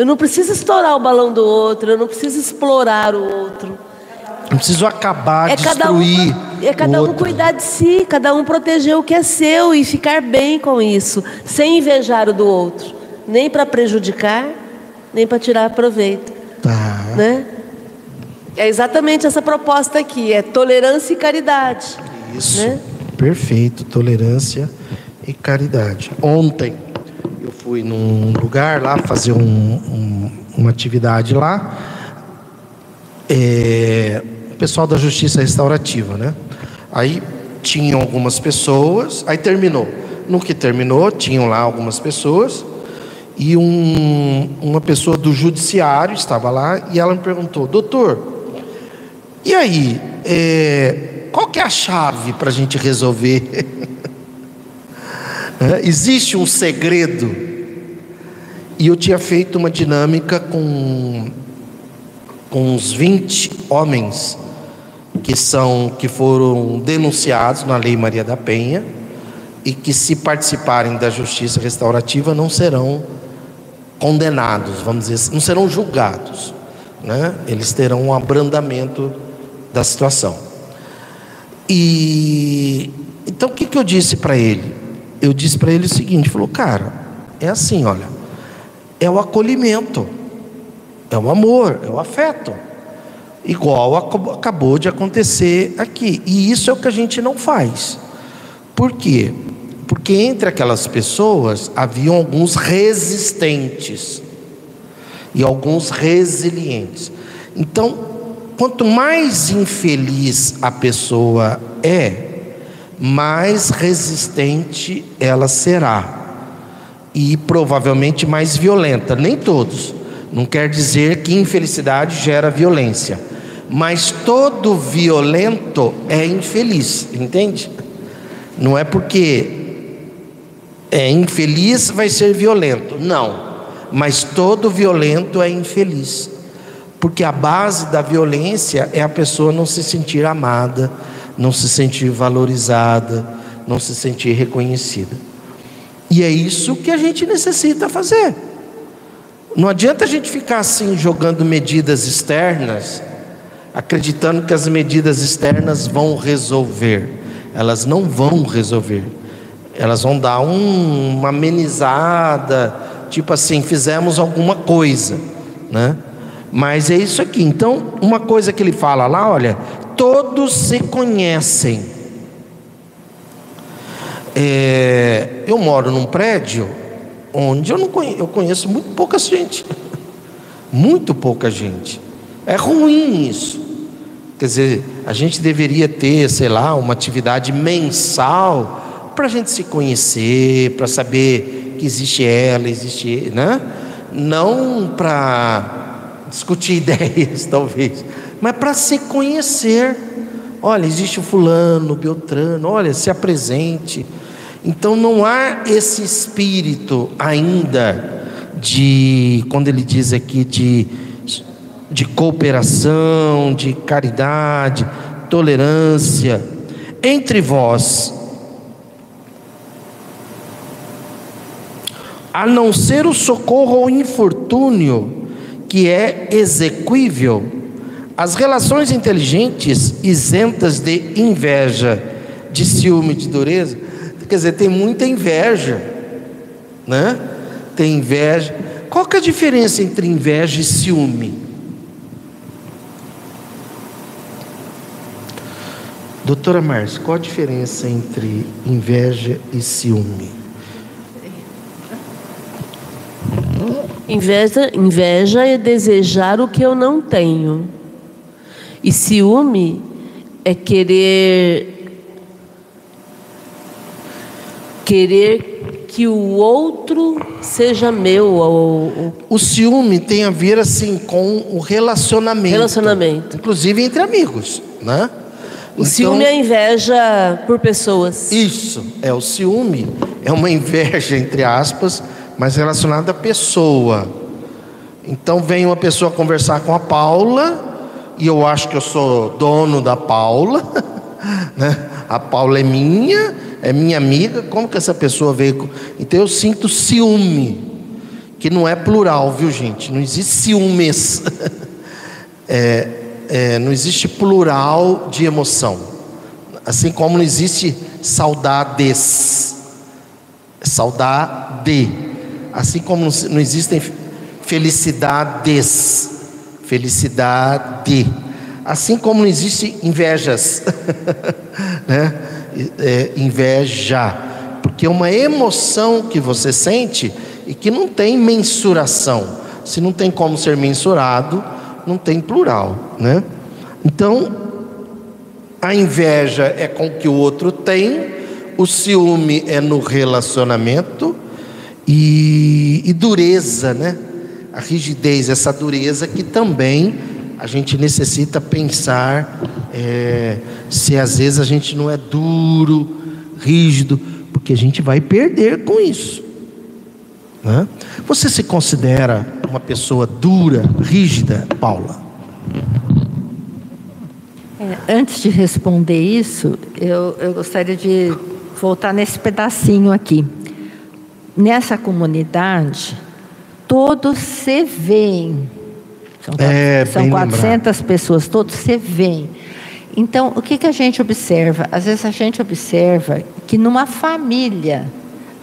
Eu não preciso estourar o balão do outro, eu não preciso explorar o outro. Não preciso acabar, é destruir. Cada um, é cada um cuidar de si, cada um proteger o que é seu e ficar bem com isso, sem invejar o do outro, nem para prejudicar, nem para tirar proveito. Tá. Né? É exatamente essa proposta aqui, é tolerância e caridade. Isso. Né? Perfeito, tolerância e caridade. Ontem eu fui num lugar lá fazer um, um, uma atividade lá. É, o pessoal da Justiça Restaurativa, né? Aí tinham algumas pessoas, aí terminou. No que terminou, tinham lá algumas pessoas e um, uma pessoa do judiciário estava lá e ela me perguntou, doutor, e aí, é, qual que é a chave para a gente resolver? Existe um segredo. E eu tinha feito uma dinâmica com, com uns 20 homens que são que foram denunciados na Lei Maria da Penha e que se participarem da justiça restaurativa não serão condenados, vamos dizer assim, não serão julgados, né? Eles terão um abrandamento da situação. E então o que, que eu disse para ele? Eu disse para ele o seguinte: falou, cara, é assim, olha, é o acolhimento, é o amor, é o afeto, igual acabou de acontecer aqui, e isso é o que a gente não faz. Por quê? Porque entre aquelas pessoas haviam alguns resistentes e alguns resilientes. Então, quanto mais infeliz a pessoa é, mais resistente ela será e provavelmente mais violenta. Nem todos. Não quer dizer que infelicidade gera violência, mas todo violento é infeliz, entende? Não é porque é infeliz vai ser violento, não. Mas todo violento é infeliz, porque a base da violência é a pessoa não se sentir amada, não se sentir valorizada, não se sentir reconhecida. E é isso que a gente necessita fazer. Não adianta a gente ficar assim jogando medidas externas acreditando que as medidas externas vão resolver. Elas não vão resolver. Elas vão dar um, uma amenizada, tipo assim, fizemos alguma coisa, né? Mas é isso aqui. Então, uma coisa que ele fala lá, olha, todos se conhecem. É, eu moro num prédio onde eu não conheço, eu conheço muito pouca gente. Muito pouca gente. É ruim isso. Quer dizer, a gente deveria ter, sei lá, uma atividade mensal para a gente se conhecer, para saber que existe ela, existe, né? Não para discutir ideias, talvez, mas para se conhecer. Olha, existe o fulano, o Beltrano, olha, se apresente. Então não há esse espírito ainda de, quando ele diz aqui de, de cooperação, de caridade, tolerância entre vós, a não ser o socorro ao infortúnio que é exequível, as relações inteligentes isentas de inveja, de ciúme, de dureza, quer dizer, tem muita inveja, né? Tem inveja. Qual que é a diferença entre inveja e ciúme? Doutora Márcia, qual a diferença entre inveja e ciúme? Inveja, inveja é desejar o que eu não tenho. E ciúme é querer querer que o outro seja meu. Ou, O ciúme tem a ver assim com o relacionamento. Relacionamento. Inclusive entre amigos, né? O ciúme é inveja por pessoas. Isso, é o ciúme, é uma inveja entre aspas, mas relacionada à pessoa. Então vem uma pessoa conversar com a Paula, e eu acho que eu sou dono da Paula, né? A Paula é minha, é minha amiga, como que essa pessoa veio? Então eu sinto ciúme, que não é plural, viu gente? Não existe ciúmes. É, é, não existe plural de emoção. Assim como não existe saudades. Saudade. Assim como não existem felicidades. Felicidade. Assim como não existe invejas. né? É, inveja. Porque é uma emoção que você sente e que não tem mensuração. Se não tem como ser mensurado, não tem plural, né? Então, a inveja é com o que o outro tem, o ciúme é no relacionamento e, e dureza, né? A rigidez, essa dureza que também a gente necessita pensar é, se às vezes a gente não é duro, rígido, porque a gente vai perder com isso. né? Você se considera uma pessoa dura, rígida, Paula? É, antes de responder isso, eu, eu gostaria de voltar nesse pedacinho aqui. Nessa comunidade, todos se veem. São, É, são bem 400 pessoas, todos se veem. Então, o que, que a gente observa? Às vezes a gente observa que numa família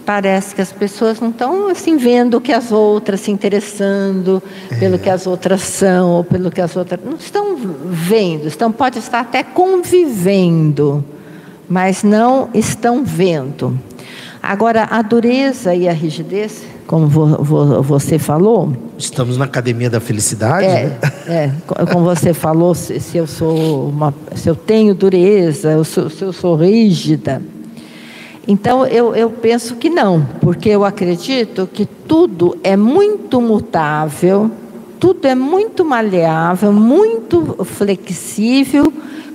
parece que as pessoas não estão assim vendo o que as outras se interessando pelo que as outras são ou pelo que as outras não estão vendo, estão pode estar até convivendo, mas não estão vendo. Agora a dureza e a rigidez, como vo- vo- você falou, Estamos na Academia da Felicidade, é, né? é, co- como você falou, se, se eu sou uma, se eu tenho dureza, eu sou- se eu sou rígida. Então eu, eu penso que não, porque eu acredito que tudo é muito mutável, tudo é muito maleável, muito flexível,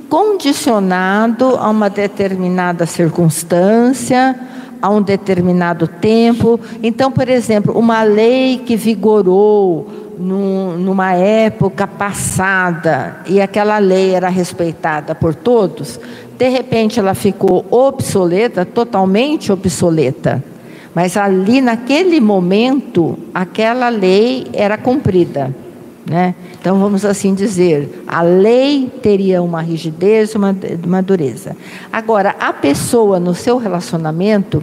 condicionado a uma determinada circunstância, a um determinado tempo. Então, por exemplo, uma lei que vigorou num- numa época passada e aquela lei era respeitada por todos, de repente ela ficou obsoleta, totalmente obsoleta. Mas ali naquele momento, aquela lei era cumprida. Né? Então, vamos assim dizer, a lei teria uma rigidez, uma, uma dureza. Agora, a pessoa no seu relacionamento,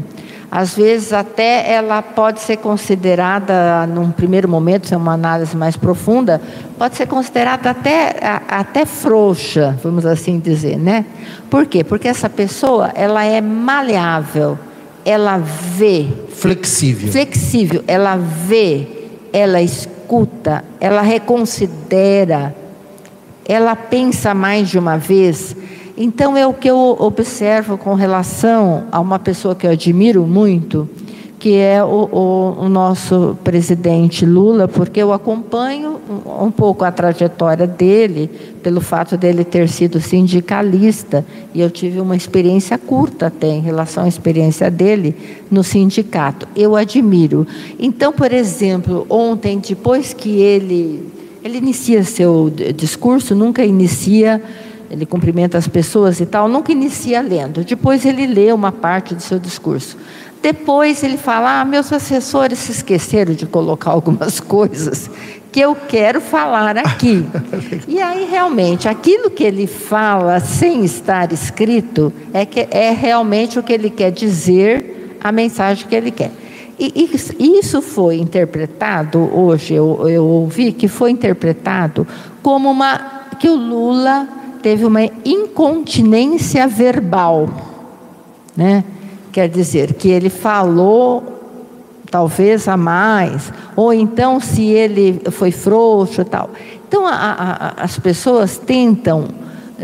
às vezes até ela pode ser considerada, num primeiro momento, se é uma análise mais profunda, pode ser considerada até, até frouxa, vamos assim dizer, né? Por quê? Porque essa pessoa, ela é maleável, ela vê. Flexível. Flexível, ela vê, ela escuta, ela reconsidera, ela pensa mais de uma vez. Então é o que eu observo com relação a uma pessoa que eu admiro muito, que é o, o, o nosso presidente Lula, porque eu acompanho um, um, pouco a trajetória dele, pelo fato dele ter sido sindicalista, e eu tive uma experiência curta até em relação à experiência dele no sindicato. Eu admiro. Então, por exemplo, ontem, depois que ele, ele inicia seu discurso, nunca inicia ele cumprimenta as pessoas e tal, nunca inicia lendo. Depois ele lê uma parte do seu discurso. Depois ele fala: ah, meus assessores se esqueceram de colocar algumas coisas que eu quero falar aqui. e aí, realmente, aquilo que ele fala sem estar escrito é, que é realmente o que ele quer dizer, a mensagem que ele quer. E, e isso foi interpretado, hoje eu, eu ouvi que foi interpretado como uma. que o Lula teve uma incontinência verbal, né? Quer dizer, que ele falou talvez a mais, ou então se ele foi frouxo tal. Então a, a, as pessoas tentam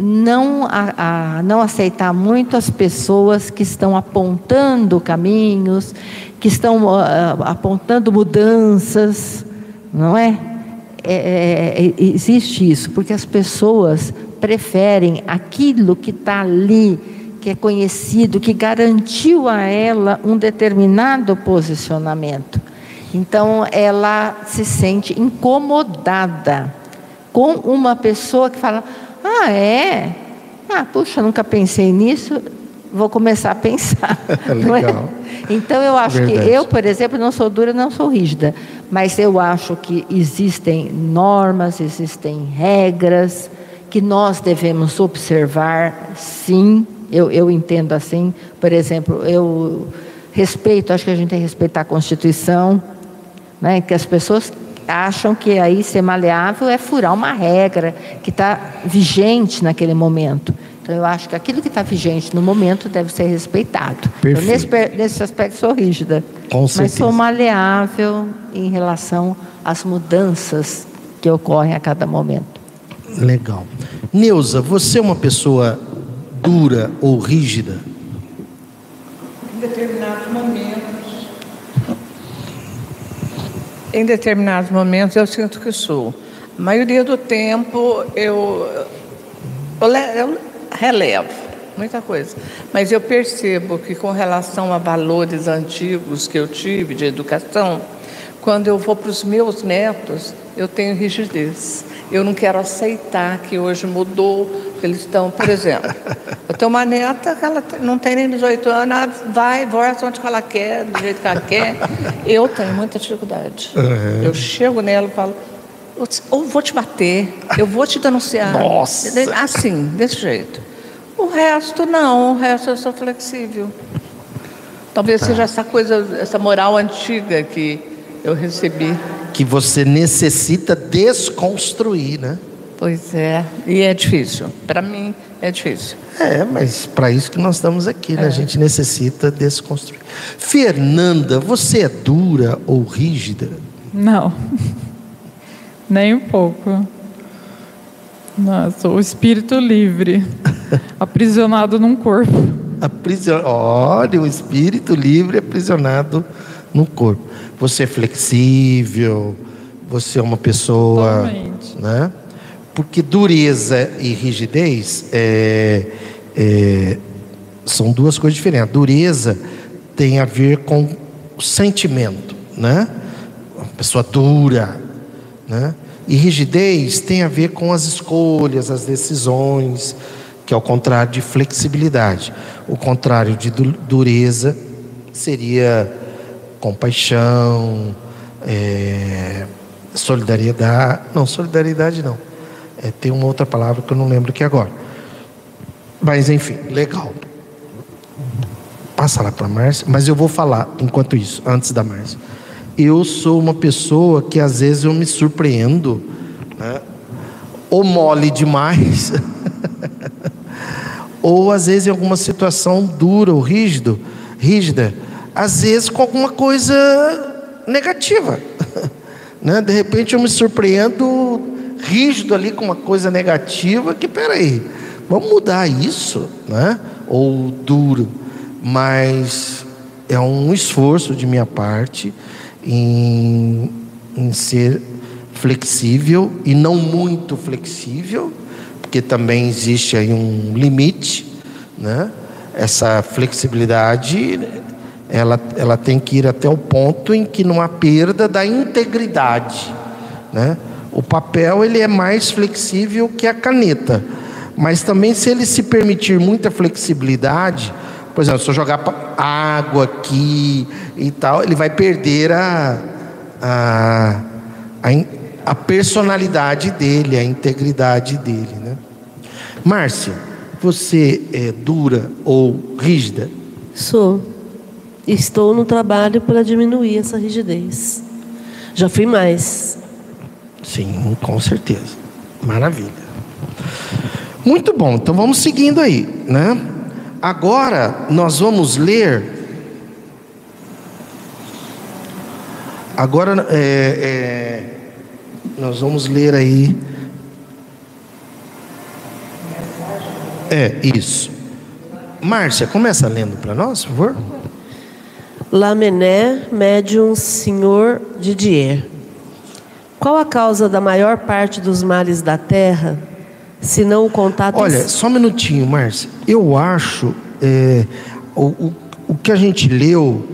não, a, não aceitar muito as pessoas que estão apontando caminhos, que estão uh, apontando mudanças, não é? É, é? é? Existe isso, porque as pessoas preferem aquilo que está ali que é conhecido, que garantiu a ela um determinado posicionamento. Então, ela se sente incomodada com uma pessoa que fala: Ah, é? Ah, puxa, nunca pensei nisso, vou começar a pensar. Legal. É? Então, eu acho Verdade. que eu, por exemplo, não sou dura, não sou rígida, mas eu acho que existem normas, existem regras que nós devemos observar, sim, eu, eu entendo assim, por exemplo, eu respeito, acho que a gente tem que respeitar a Constituição, né, que as pessoas acham que aí ser maleável é furar uma regra que está vigente naquele momento. Então, eu acho que aquilo que está vigente no momento deve ser respeitado. Então, nesse, nesse aspecto, sou rígida. Com mas certeza. sou maleável em relação às mudanças que ocorrem a cada momento. Legal. Neuza, você é uma pessoa dura ou rígida? Em determinados momentos. Em determinados momentos eu sinto que sou. A maioria do tempo eu, eu, eu relevo muita coisa. Mas eu percebo que com relação a valores antigos que eu tive de educação, quando eu vou para os meus netos, eu tenho rigidez. Eu não quero aceitar que hoje mudou, que eles estão, por exemplo, eu tenho uma neta que ela não tem nem 18 anos, ela vai, volta onde ela quer, do jeito que ela quer. Eu tenho muita dificuldade. Uhum. Eu chego nela e falo, ou vou te bater, eu vou te denunciar. Nossa! Assim, desse jeito. O resto não, o resto eu sou flexível. Talvez tá. seja essa coisa, essa moral antiga que eu recebi. Que você necessita desconstruir, né? Pois é, e é difícil. Para mim é difícil. É, mas para isso que nós estamos aqui, né? É. A gente necessita desconstruir. Fernanda, você é dura ou rígida? Não, nem um pouco. Nossa, o espírito livre, aprisionado num corpo. Aprisiona... Olha, o espírito livre aprisionado no corpo. Você é flexível, você é uma pessoa, Totalmente. né? Porque dureza e rigidez é, é, são duas coisas diferentes. A dureza tem a ver com o sentimento, né? Uma pessoa dura, né? E rigidez tem a ver com as escolhas, as decisões, que é o contrário de flexibilidade. O contrário de dureza seria compaixão, é, Solidariedade. Não, solidariedade não. É, tem uma outra palavra que eu não lembro aqui agora. Mas enfim, legal. Passa lá para a Márcia, mas eu vou falar enquanto isso, antes da Márcia. Eu sou uma pessoa que às vezes eu me surpreendo, né? ou mole demais, ou às vezes em alguma situação dura ou rígido, rígida, às vezes com alguma coisa negativa. Né? De repente eu me surpreendo rígido ali com uma coisa negativa que, peraí, vamos mudar isso, né? ou duro, mas é um esforço de minha parte em, em ser flexível e não muito flexível, porque também existe aí um limite, né? Essa flexibilidade ela, ela tem que ir até o ponto em que não há perda da integridade, né? O papel ele é mais flexível que a caneta, mas também se ele se permitir muita flexibilidade, por exemplo, se eu jogar água aqui e tal, ele vai perder a, a, a, a personalidade dele, a integridade dele, né? Márcia, você é dura ou rígida? Sou. Estou no trabalho para diminuir essa rigidez. Já fui mais. Sim, com certeza. Maravilha. Muito bom, então vamos seguindo aí, né? Agora nós vamos ler. Agora é, é, nós vamos ler aí. É, isso. Márcia, começa lendo para nós, por favor. Lamené, médium senhor Didier. Qual a causa da maior parte dos males da terra, se não o contato... Olha, só um minutinho, Márcia. Eu acho, é, o, o, o que a gente leu,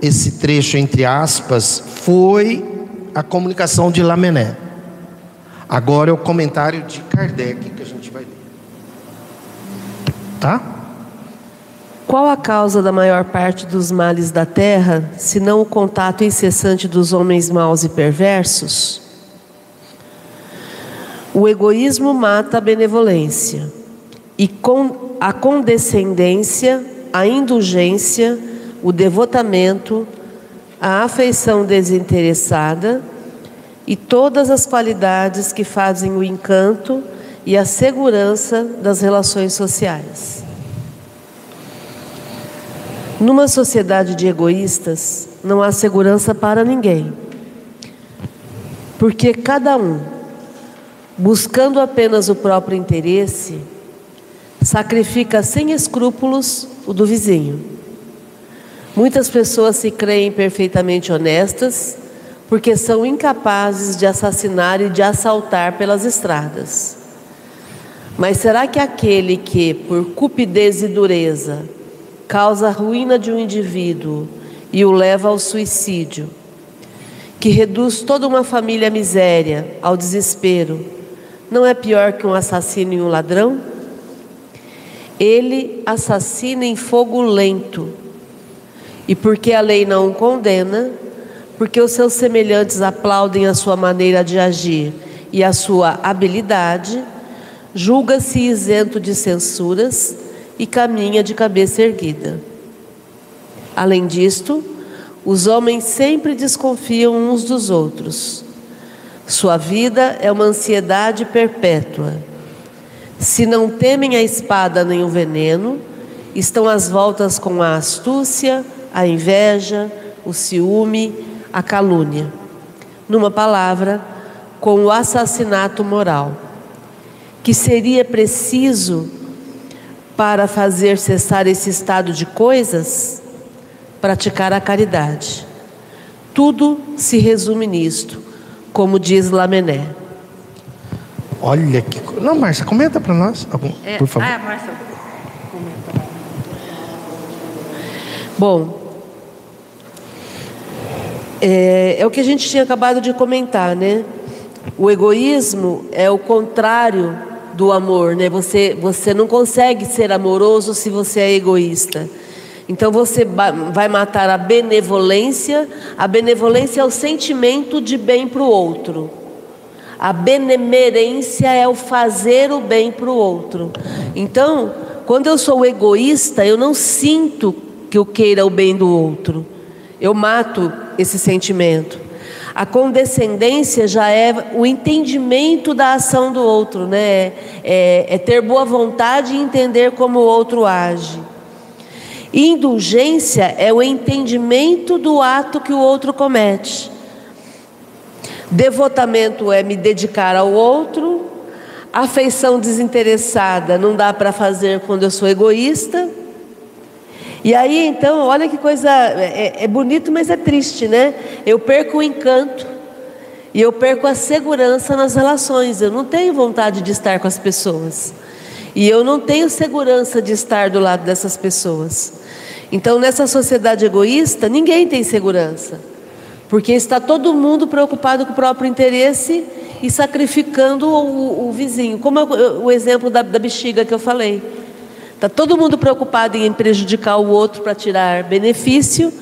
esse trecho entre aspas, foi a comunicação de Lamené. Agora é o comentário de Kardec que a gente vai ler. Tá? Qual a causa da maior parte dos males da terra, senão o contato incessante dos homens maus e perversos? O egoísmo mata a benevolência, e com a condescendência, a indulgência, o devotamento, a afeição desinteressada e todas as qualidades que fazem o encanto e a segurança das relações sociais. Numa sociedade de egoístas, não há segurança para ninguém. Porque cada um, buscando apenas o próprio interesse, sacrifica sem escrúpulos o do vizinho. Muitas pessoas se creem perfeitamente honestas porque são incapazes de assassinar e de assaltar pelas estradas. Mas será que aquele que, por cupidez e dureza, causa a ruína de um indivíduo e o leva ao suicídio, que reduz toda uma família à miséria, ao desespero, não é pior que um assassino e um ladrão? Ele assassina em fogo lento. E porque a lei não o condena, porque os seus semelhantes aplaudem a sua maneira de agir e a sua habilidade, julga-se isento de censuras e caminha de cabeça erguida. Além disto, os homens sempre desconfiam uns dos outros. Sua vida é uma ansiedade perpétua. Se não temem a espada nem o veneno, estão às voltas com a astúcia, a inveja, o ciúme, a calúnia. Numa palavra, com o assassinato moral, que seria preciso para fazer cessar esse estado de coisas? Praticar a caridade. Tudo se resume nisto, como diz Lamené. Olha que. Não, Márcia, comenta para nós, é, por favor. Ah, Márcia, comenta. Bom, é, é o que a gente tinha acabado de comentar, né? O egoísmo é o contrário do amor, né? Você, você não consegue ser amoroso se você é egoísta. Então você vai matar a benevolência. A benevolência é o sentimento de bem para o outro. A benemerência é o fazer o bem para o outro. Então, quando eu sou egoísta, eu não sinto que eu queira o bem do outro. Eu mato esse sentimento. A condescendência já é o entendimento da ação do outro, né? É, é ter boa vontade e entender como o outro age. Indulgência é o entendimento do ato que o outro comete. Devotamento é me dedicar ao outro. Afeição desinteressada não dá para fazer quando eu sou egoísta. E aí então, olha que coisa, é, é, bonito, mas é triste, né? Eu perco o encanto e eu perco a segurança nas relações. Eu não tenho vontade de estar com as pessoas. E eu não tenho segurança de estar do lado dessas pessoas. Então, nessa sociedade egoísta, ninguém tem segurança, porque está todo mundo preocupado com o próprio interesse e sacrificando o, o vizinho, como o exemplo da, da bexiga que eu falei. Está todo mundo preocupado em prejudicar o outro para tirar benefício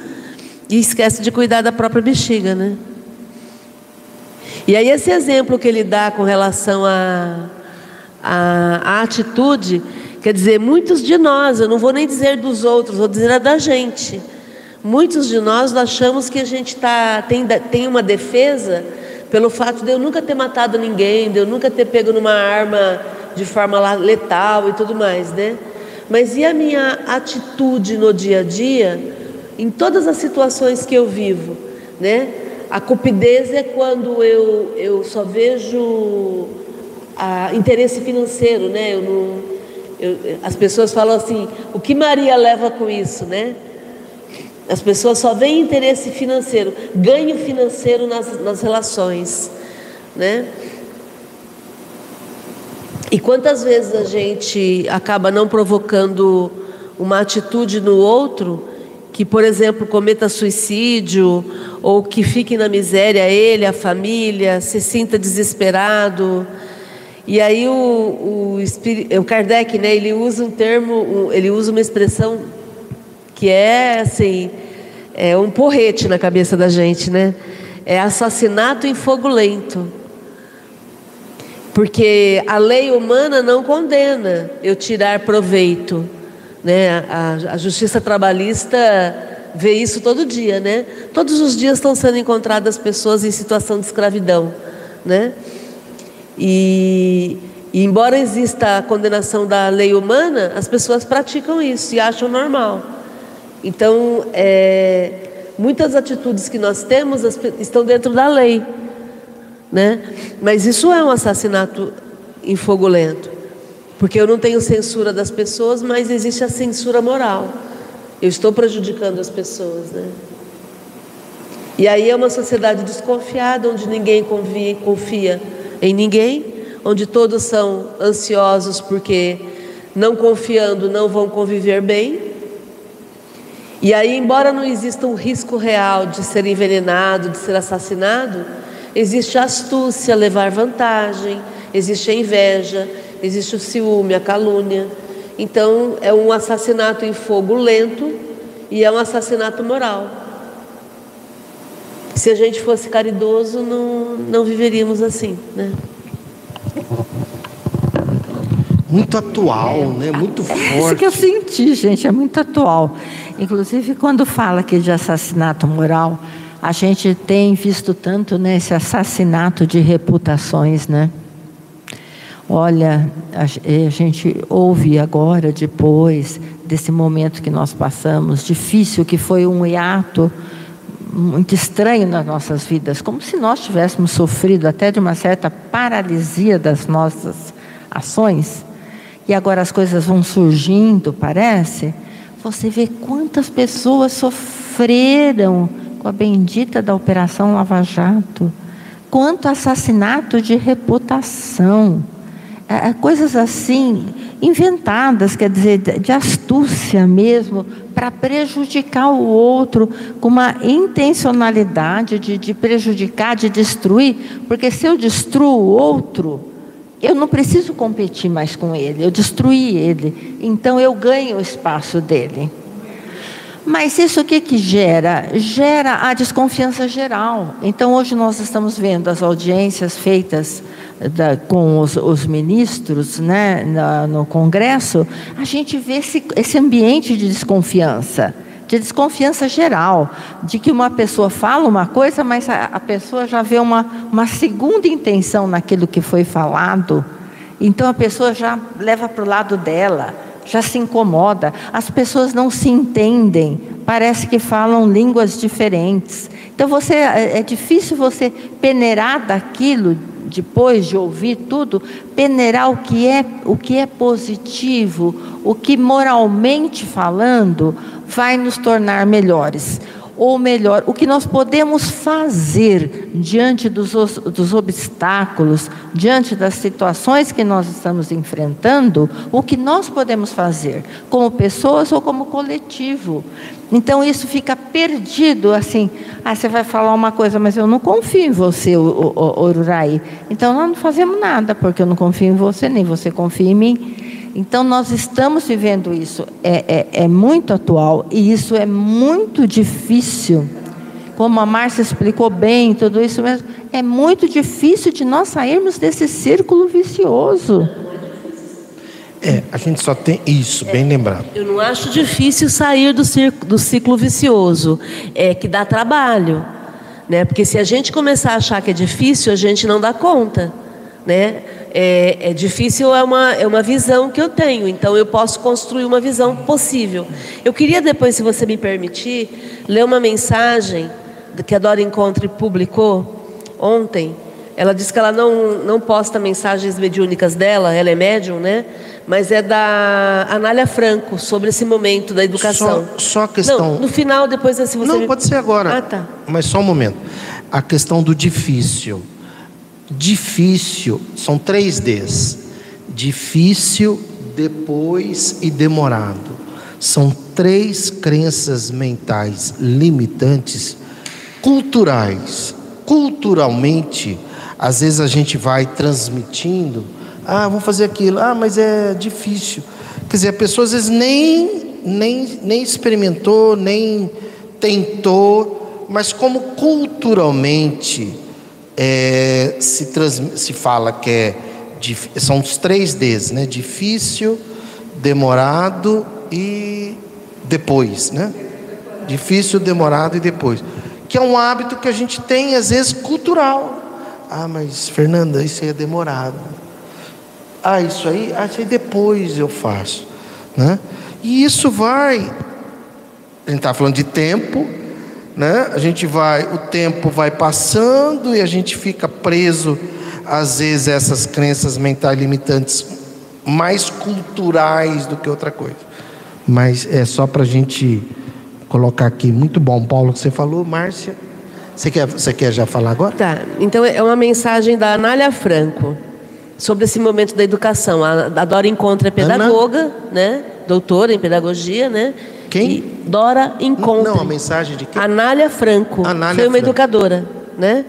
e esquece de cuidar da própria bexiga, né? E aí esse exemplo que ele dá com relação à a, a, atitude Quer dizer, muitos de nós, eu não vou nem dizer dos outros, vou dizer a da gente. Muitos de nós achamos que a gente tá, tem, tem uma defesa pelo fato de eu nunca ter matado ninguém, de eu nunca ter pego numa arma de forma letal e tudo mais, né? Mas e a minha atitude no dia a dia, em todas as situações que eu vivo, né? A cupidez é quando eu, eu só vejo a interesse financeiro, né? Eu não, eu, as pessoas falam assim: o que Maria leva com isso, né? As pessoas só veem interesse financeiro, ganho financeiro nas, nas relações, né? E quantas vezes a gente acaba não provocando uma atitude no outro que, por exemplo, cometa suicídio ou que fique na miséria ele, a família, se sinta desesperado. E aí o, o, o Kardec, né, ele usa um termo, ele usa uma expressão que é assim, é um porrete na cabeça da gente, né? É assassinato em fogo lento. Porque a lei humana não condena eu tirar proveito, né? A, a justiça trabalhista vê isso todo dia, né? Todos os dias estão sendo encontradas pessoas em situação de escravidão, né? E, e, embora exista a condenação da lei humana, as pessoas praticam isso e acham normal. Então, é, muitas atitudes que nós temos estão dentro da lei, né? Mas isso é um assassinato em fogo lento, porque eu não tenho censura das pessoas, mas existe a censura moral. Eu estou prejudicando as pessoas, né? E aí é uma sociedade desconfiada, onde ninguém confia, confia em ninguém, onde todos são ansiosos porque não confiando não vão conviver bem. E aí, embora não exista um risco real de ser envenenado, de ser assassinado, existe a astúcia, levar vantagem, existe a inveja, existe o ciúme, a calúnia. Então, é um assassinato em fogo lento e é um assassinato moral. Se a gente fosse caridoso, não, não viveríamos assim, né? Muito atual, né? Muito forte. É isso que eu senti, gente, é muito atual. Inclusive, quando fala aqui de assassinato moral, a gente tem visto tanto nesse né, assassinato de reputações, né? Olha, a, a gente ouve agora, depois desse momento que nós passamos, difícil, que foi um hiato muito estranho nas nossas vidas, como se nós tivéssemos sofrido até de uma certa paralisia das nossas ações, e agora as coisas vão surgindo, parece. Você vê quantas pessoas sofreram com a bendita da Operação Lava Jato, quanto assassinato de reputação. É, é, coisas assim, inventadas, quer dizer, de astúcia mesmo, para prejudicar o outro, com uma intencionalidade de, de prejudicar, de destruir, porque se eu destruo o outro, eu não preciso competir mais com ele, eu destruí ele, então eu ganho o espaço dele. Mas isso o que, que gera? Gera a desconfiança geral. Então, hoje nós estamos vendo as audiências feitas da, com os, os, ministros né, na, no Congresso, a gente vê esse, esse ambiente de desconfiança, de desconfiança geral, de que uma pessoa fala uma coisa, mas a, a pessoa já vê uma, uma segunda intenção naquilo que foi falado. Então a pessoa já leva para o lado dela já se incomoda, as pessoas não se entendem, parece que falam línguas diferentes. Então você é, é difícil você peneirar daquilo depois de ouvir tudo, peneirar o que é o que é positivo, o que moralmente falando vai nos tornar melhores ou melhor, o que nós podemos fazer diante dos, dos, obstáculos, diante das situações que nós estamos enfrentando, o que nós podemos fazer, como pessoas ou como coletivo. Então isso fica perdido, assim, ah, você vai falar uma coisa, mas eu não confio em você, Ururai. Então nós não fazemos nada, porque eu não confio em você, nem você confia em mim. Então, nós estamos vivendo isso, é, é, é muito atual e isso é muito difícil. Como a Márcia explicou bem, tudo isso mesmo, é muito difícil de nós sairmos desse círculo vicioso. É, a gente só tem isso, bem lembrado. Eu não acho difícil sair do, ciclo, do ciclo vicioso, é que dá trabalho, né? Porque se a gente começar a achar que é difícil, a gente não dá conta, né? é, é, difícil, é uma, é uma visão que eu tenho, então eu posso construir uma visão possível. Eu queria depois, se você me permitir, ler uma mensagem que a Dora Encontre publicou ontem. Ela disse que ela não, não posta mensagens mediúnicas dela, ela é médium, né? Mas é da Anália Franco, sobre esse momento da educação. Só, só a questão. Não, no final, depois, se você. Não, me... pode ser agora. Ah, tá. Mas só um momento. A questão do difícil. Difícil, são três Ds: difícil, depois e demorado. São três crenças mentais limitantes culturais. Culturalmente, às vezes a gente vai transmitindo, ah, vou fazer aquilo, ah, mas é difícil. Quer dizer, a pessoa às vezes nem, nem, nem experimentou, nem tentou, mas como culturalmente é, se, trans, se fala que é são os três Ds, né? Difícil, demorado e depois, né? Difícil, demorado e depois. Que é um hábito que a gente tem, às vezes, cultural. Ah, mas Fernanda, isso aí é demorado. Ah, isso aí, ah, isso aí depois eu faço. Né? E isso vai. A gente está falando de tempo, né? A gente vai, o tempo vai passando e a gente fica preso às vezes essas crenças mentais limitantes mais culturais do que outra coisa. Mas é só para a gente colocar aqui. Muito bom, Paulo, que você falou, Márcia. Você quer, você quer já falar agora? Tá. Então é uma mensagem da Anália Franco sobre esse momento da educação. A, a Dora Encontra é pedagoga, Ana? né? Doutora em pedagogia, né? Quem? Dora Encontra. Não, a mensagem de quem? Anália Franco. Anália foi uma Franco. educadora, né?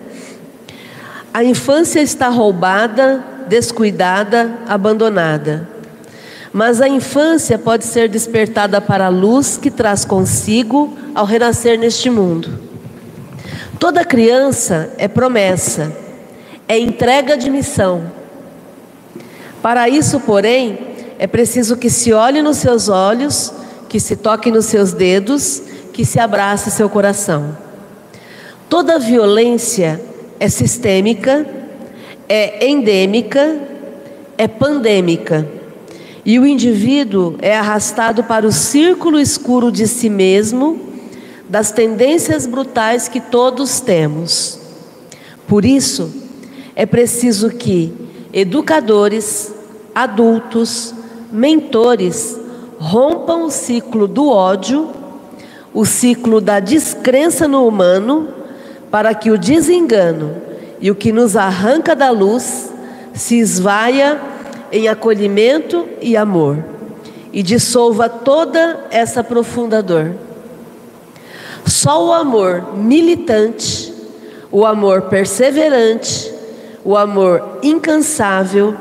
A infância está roubada, descuidada, abandonada. Mas a infância pode ser despertada para a luz que traz consigo ao renascer neste mundo. Toda criança é promessa, é entrega de missão. Para isso, porém, é preciso que se olhe nos seus olhos que se toque nos seus dedos, que se abrace seu coração. Toda violência é sistêmica, é endêmica, é pandêmica. E o indivíduo é arrastado para o círculo escuro de si mesmo, das tendências brutais que todos temos. Por isso, é preciso que educadores, adultos, mentores, rompam o ciclo do ódio, o ciclo da descrença no humano, para que o desengano e o que nos arranca da luz se esvaia em acolhimento e amor e dissolva toda essa profunda dor. Só o amor militante, o amor perseverante, o amor incansável,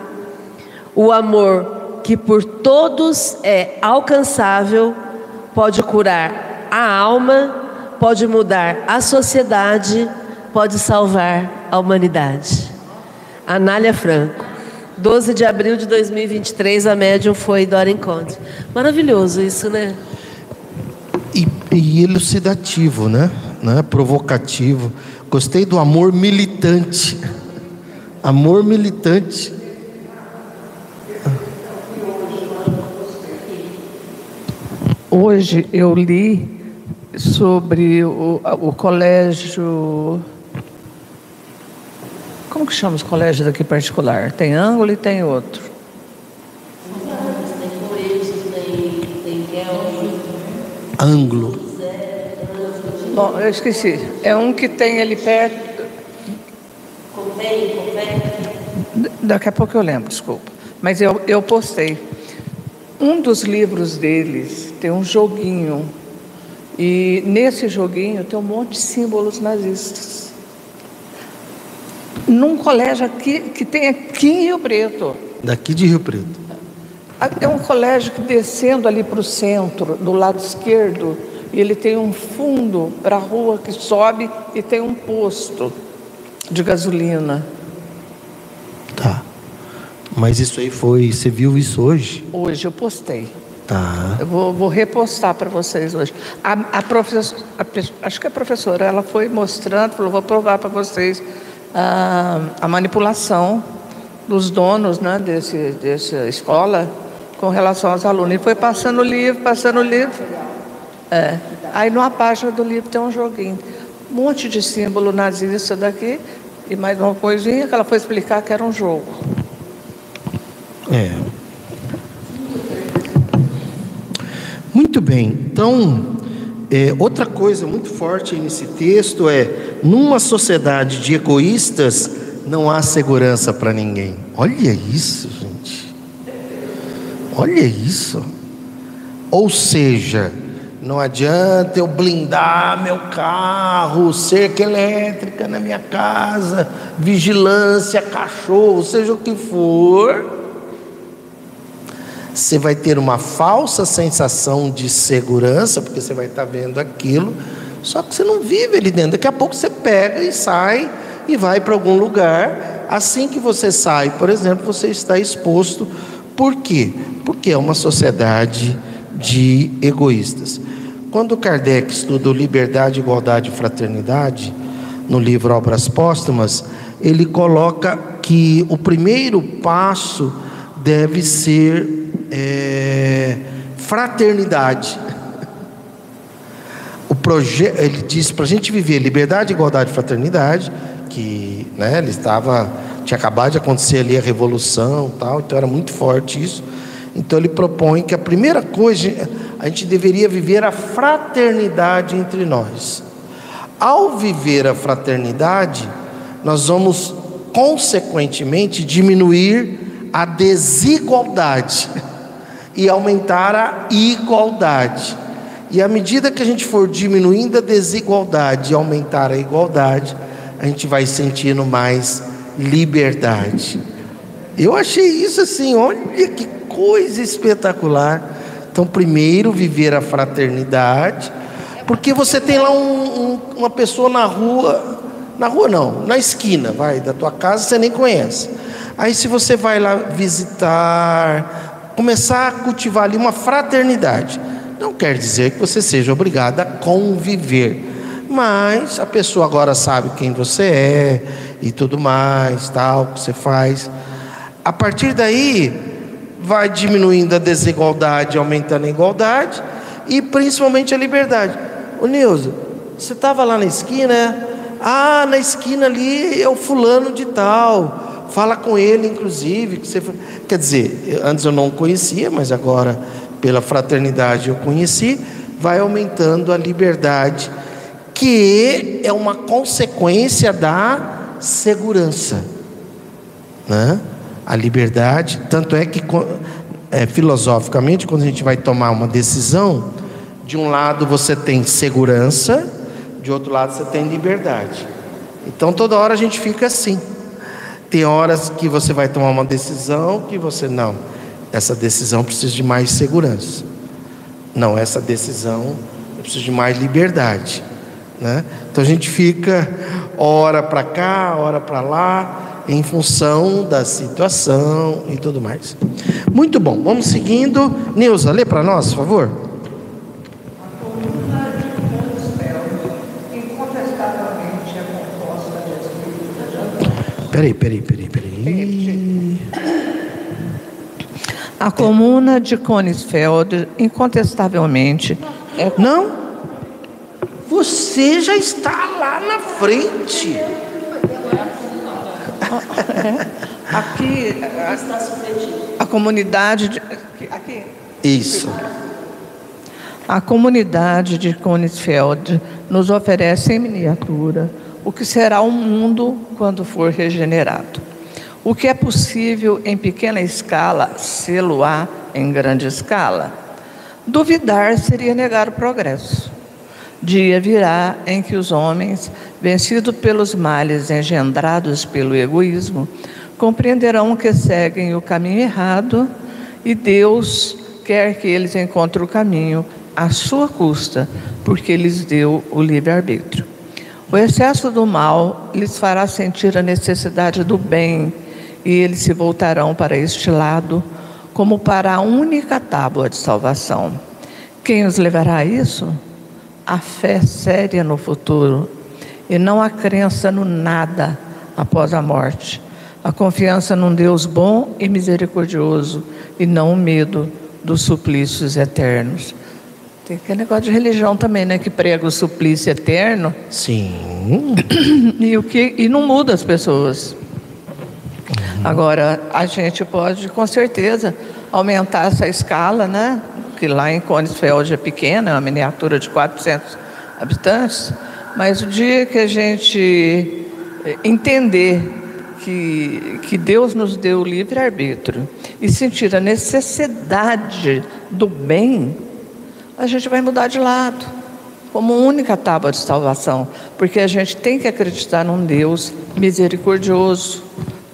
o amor que por todos é alcançável, pode curar a alma, pode mudar a sociedade, pode salvar a humanidade. Anália Franco. 12 de abril de 2023, a médium foi Dora Encontro. Maravilhoso isso, né? E, e elucidativo, né? né? Provocativo. Gostei do amor militante. Amor militante. Hoje eu li sobre o, o colégio. Como que chama os colégios daqui particular? Tem ângulo e tem outro. Ângulo. Bom, eu esqueci. É um que tem ali perto. Daqui a pouco eu lembro, desculpa. Mas eu, eu postei. Um dos livros deles tem um joguinho. E nesse joguinho tem um monte de símbolos nazistas. Num colégio aqui, que tem aqui em Rio Preto. Daqui de Rio Preto. É um colégio que descendo ali para o centro, do lado esquerdo, ele tem um fundo para a rua que sobe e tem um posto de gasolina. Tá. Mas isso aí foi. Você viu isso hoje? Hoje eu postei. Tá. Eu vou, vou repostar para vocês hoje. A, a professora, acho que a professora, ela foi mostrando, falou, vou provar para vocês a, a manipulação dos donos né, desse, dessa escola com relação aos alunos. E foi passando o livro, passando o livro. É. Aí numa página do livro tem um joguinho. Um monte de símbolo nazista daqui e mais uma coisinha que ela foi explicar que era um jogo. É. Muito bem. Então, é, outra coisa muito forte nesse texto é: numa sociedade de egoístas, não há segurança para ninguém. Olha isso, gente. Olha isso. Ou seja, não adianta eu blindar meu carro, cerca elétrica na minha casa, vigilância, cachorro, seja o que for você vai ter uma falsa sensação de segurança, porque você vai estar vendo aquilo, só que você não vive ali dentro. Daqui a pouco você pega e sai e vai para algum lugar. Assim que você sai, por exemplo, você está exposto. Por quê? Porque é uma sociedade de egoístas. Quando Kardec estudou liberdade, igualdade e fraternidade, no livro Obras Póstumas, ele coloca que o primeiro passo deve ser é, fraternidade. O projeto, ele disse para a gente viver liberdade, igualdade e fraternidade, que né, ele estava, tinha acabado de acontecer ali a revolução, tal, então era muito forte isso. Então ele propõe que a primeira coisa a gente deveria viver a fraternidade entre nós. Ao viver a fraternidade, nós vamos consequentemente diminuir a desigualdade e aumentar a igualdade. E à medida que a gente for diminuindo a desigualdade e aumentar a igualdade, a gente vai sentindo mais liberdade. Eu achei isso assim, olha que coisa espetacular. Então, primeiro, viver a fraternidade, porque você tem lá um, um, uma pessoa na rua, na rua não, na esquina, vai, da tua casa, você nem conhece. Aí, se você vai lá visitar, começar a cultivar ali uma fraternidade. Não quer dizer que você seja obrigado a conviver, mas a pessoa agora sabe quem você é e tudo mais, tal, que você faz. A partir daí, vai diminuindo a desigualdade, aumentando a igualdade e principalmente a liberdade. O Nilson, você estava lá na esquina? Ah, na esquina ali é o fulano de tal. Fala com ele, inclusive. Que você... Quer dizer, antes eu não conhecia, mas agora, pela fraternidade, eu conheci. Vai aumentando a liberdade, que é uma consequência da segurança. Né? A liberdade, tanto é que, é, filosoficamente, quando a gente vai tomar uma decisão, de um lado você tem segurança, de outro lado você tem liberdade. Então toda hora a gente fica assim. Tem horas que você vai tomar uma decisão que você não. Essa decisão precisa de mais segurança. Não, essa decisão eu preciso de mais liberdade. Né? Então a gente fica hora para cá, hora para lá, em função da situação e tudo mais. Muito bom, vamos seguindo. Neuza, lê para nós, por favor. Peraí, peraí, peraí, peraí. A comuna de Konisfeld, incontestavelmente, é... Não? Você já está lá na frente. Aqui, a, a comunidade. De, aqui. Isso. A comunidade de Konisfeld nos oferece em miniatura o que será o mundo quando for regenerado. O que é possível em pequena escala, sê-lo-á em grande escala. Duvidar seria negar o progresso. Dia virá em que os homens, vencidos pelos males engendrados pelo egoísmo, compreenderão que seguem o caminho errado e Deus quer que eles encontrem o caminho à sua custa, porque lhes deu o livre-arbítrio. O excesso do mal lhes fará sentir a necessidade do bem e eles se voltarão para este lado como para a única tábua de salvação. Quem os levará a isso? A fé séria no futuro e não a crença no nada após a morte. A confiança num Deus bom e misericordioso e não o medo dos suplícios eternos. Tem aquele negócio de religião também, né? Que prega o suplício eterno. Sim. E, o que, e não muda as pessoas. Agora, a gente pode, com certeza, aumentar essa escala, né? Que lá em Konisfeld é pequena, é uma miniatura de 400 habitantes. Mas o dia que a gente eh, entender que, que Deus nos deu o livre-arbítrio e sentir a necessidade do bem, a gente vai mudar de lado, como única tábua de salvação, porque a gente tem que acreditar num Deus misericordioso,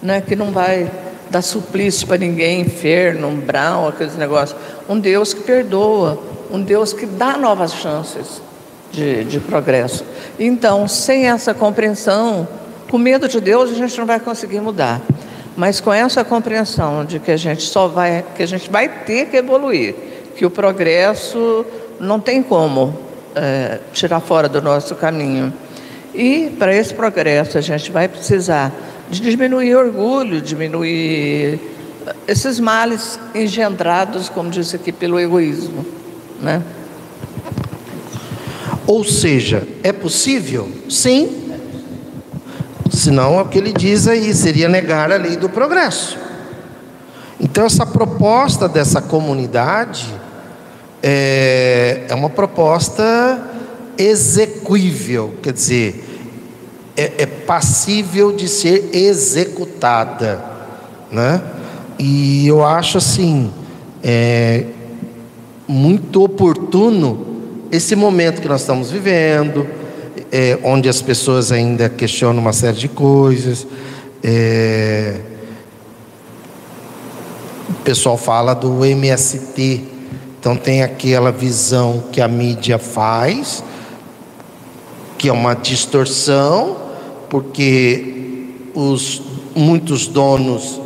né, que não vai dar suplício para ninguém, inferno, umbral, aqueles negócios. Um Deus que perdoa, um Deus que dá novas chances de, de progresso. Então, sem essa compreensão, com medo de Deus, a gente não vai conseguir mudar. Mas com essa compreensão de que a gente só vai, que a gente vai ter que evoluir, que o progresso não tem como é, tirar fora do nosso caminho. E para esse progresso a gente vai precisar de diminuir orgulho, diminuir esses males engendrados, como disse aqui, pelo egoísmo, né? Ou seja, é possível? Sim. Senão, é o que ele diz aí, seria negar a lei do progresso. Então, essa proposta dessa comunidade é, é uma proposta execuível, quer dizer, é, é passível de ser executada, né? E eu acho assim, é muito oportuno esse momento que nós estamos vivendo, é, onde as pessoas ainda questionam uma série de coisas. É, o pessoal fala do MST, então tem aquela visão que a mídia faz, que é uma distorção, porque os muitos donos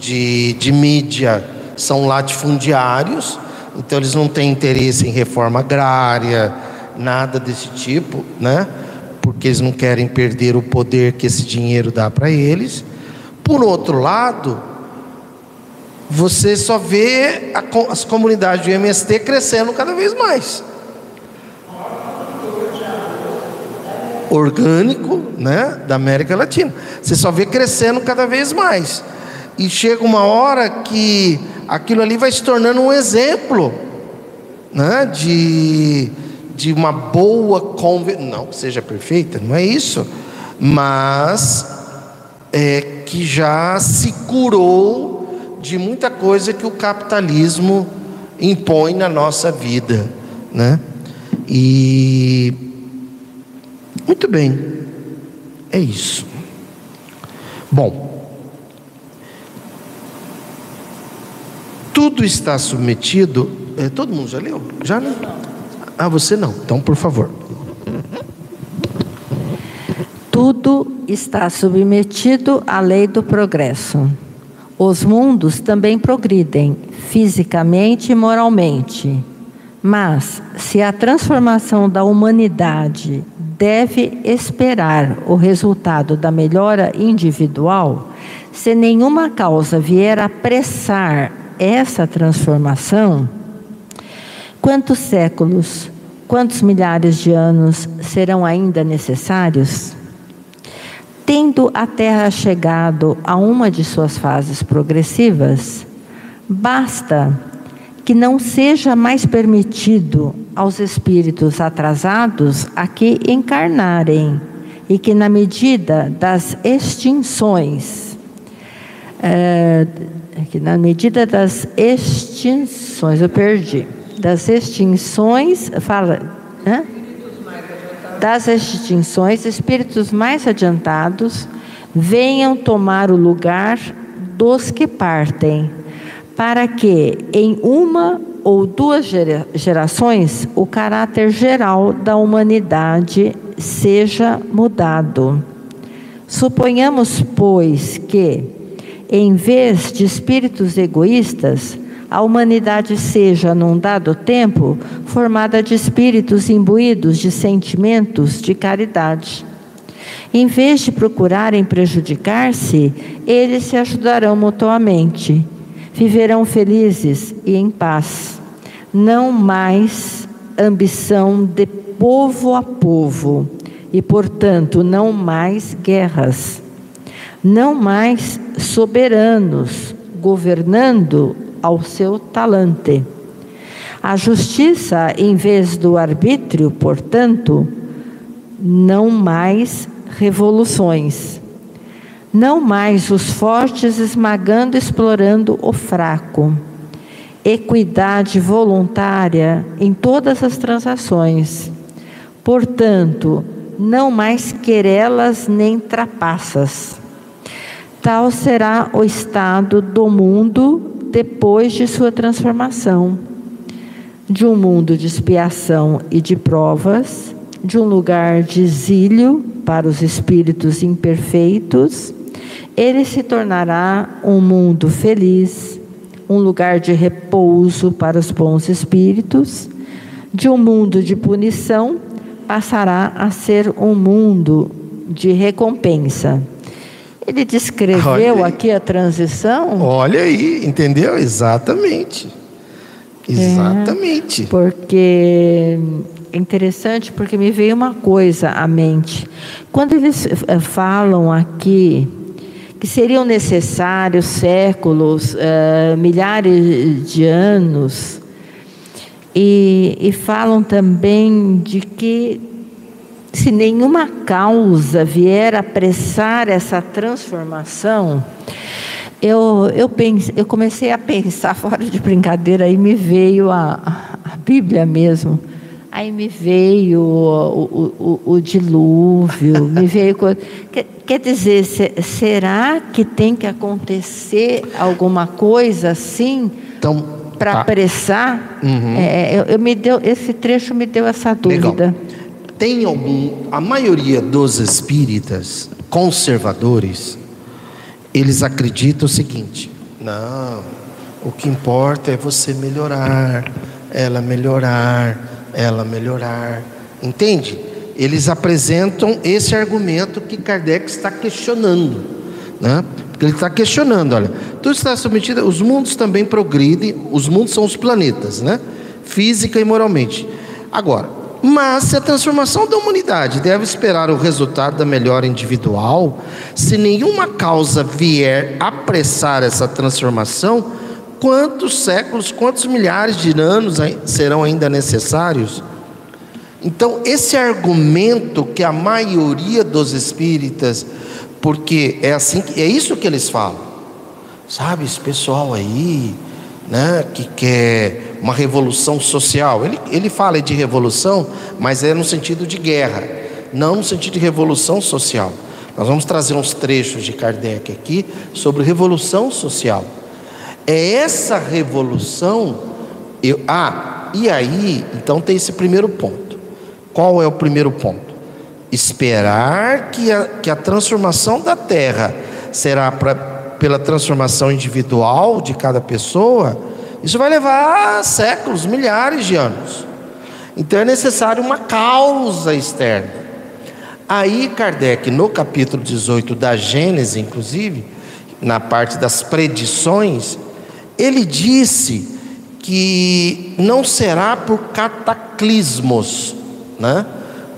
de, de mídia são latifundiários, então eles não têm interesse em reforma agrária, nada desse tipo, né? Porque eles não querem perder o poder que esse dinheiro dá para eles. Por outro lado, você só vê a, as comunidades do MST crescendo cada vez mais. Orgânico, né, da América Latina. Você só vê crescendo cada vez mais. E chega uma hora que aquilo ali vai se tornando um exemplo, né, de de uma boa convivência, não que seja perfeita, não é isso, mas é que já se curou de muita coisa que o capitalismo impõe na nossa vida, né? E muito bem, é isso. Bom, tudo está submetido. É, todo mundo já leu? Já não? Ah, você não. Então, por favor. Tudo está submetido à lei do progresso. Os mundos também progridem, fisicamente e moralmente. Mas, se a transformação da humanidade deve esperar o resultado da melhora individual, se nenhuma causa vier apressar essa transformação, quantos séculos, quantos milhares de anos serão ainda necessários? Tendo a Terra chegado a uma de suas fases progressivas, basta que não seja mais permitido aos espíritos atrasados aqui encarnarem e que, na medida das extinções, é, que na medida das extinções, eu perdi, das extinções, fala, né? Das extinções, espíritos mais adiantados venham tomar o lugar dos que partem, para que em uma ou duas gerações o caráter geral da humanidade seja mudado. Suponhamos, pois, que, em vez de espíritos egoístas, a humanidade seja, num dado tempo, formada de espíritos imbuídos de sentimentos de caridade. Em vez de procurarem prejudicar-se, eles se ajudarão mutuamente. Viverão felizes e em paz. Não mais ambição de povo a povo e, portanto, não mais guerras. Não mais soberanos governando ao seu talante. A justiça, em vez do arbítrio, portanto, não mais revoluções. Não mais os fortes esmagando, explorando o fraco. Equidade voluntária em todas as transações. Portanto, não mais querelas nem trapaças. Tal será o estado do mundo depois de sua transformação, de um mundo de expiação e de provas, de um lugar de exílio para os espíritos imperfeitos, ele se tornará um mundo feliz, um lugar de repouso para os bons espíritos, de um mundo de punição passará a ser um mundo de recompensa. Ele descreveu aqui a transição. Olha aí, entendeu? Exatamente. Exatamente. É, porque é interessante porque me veio uma coisa à mente. Quando eles eh, falam aqui que seriam necessários séculos, uh, milhares de anos, e, e falam também de que se nenhuma causa vier apressar essa transformação, eu, eu, pense, eu comecei a pensar fora de brincadeira, aí me veio a, a Bíblia mesmo. Aí me veio o, o, o, o dilúvio, me veio. Quer, quer dizer, se, será que tem que acontecer alguma coisa assim então, para tá. apressar? Uhum. É, eu, eu, me deu, esse trecho me deu essa dúvida. Legal tem algum, a maioria dos espíritas conservadores, eles acreditam o seguinte: não, o que importa é você melhorar, ela melhorar, ela melhorar. Entende? Eles apresentam esse argumento que Kardec está questionando, né? Ele está questionando, olha, tudo está submetido, os mundos também progridem, os mundos são os planetas, né? Física e moralmente. Agora, mas se a transformação da humanidade deve esperar o resultado da melhora individual, se nenhuma causa vier apressar essa transformação, quantos séculos, quantos milhares de anos serão ainda necessários? Então, esse argumento que a maioria dos espíritas, porque é assim, é isso que eles falam. Sabe, esse pessoal aí, né, que quer uma revolução social. Ele, ele fala de revolução, mas é no sentido de guerra, não no sentido de revolução social. Nós vamos trazer uns trechos de Kardec aqui sobre revolução social. É essa revolução. Eu, ah, e aí, então tem esse primeiro ponto. Qual é o primeiro ponto? Esperar que a, que a transformação da terra será pra, pela transformação individual de cada pessoa, isso vai levar séculos, milhares de anos. Então é necessário uma causa externa. Aí Kardec, no capítulo 18 da Gênesis, inclusive, na parte das predições, ele disse que não será por cataclismos, né?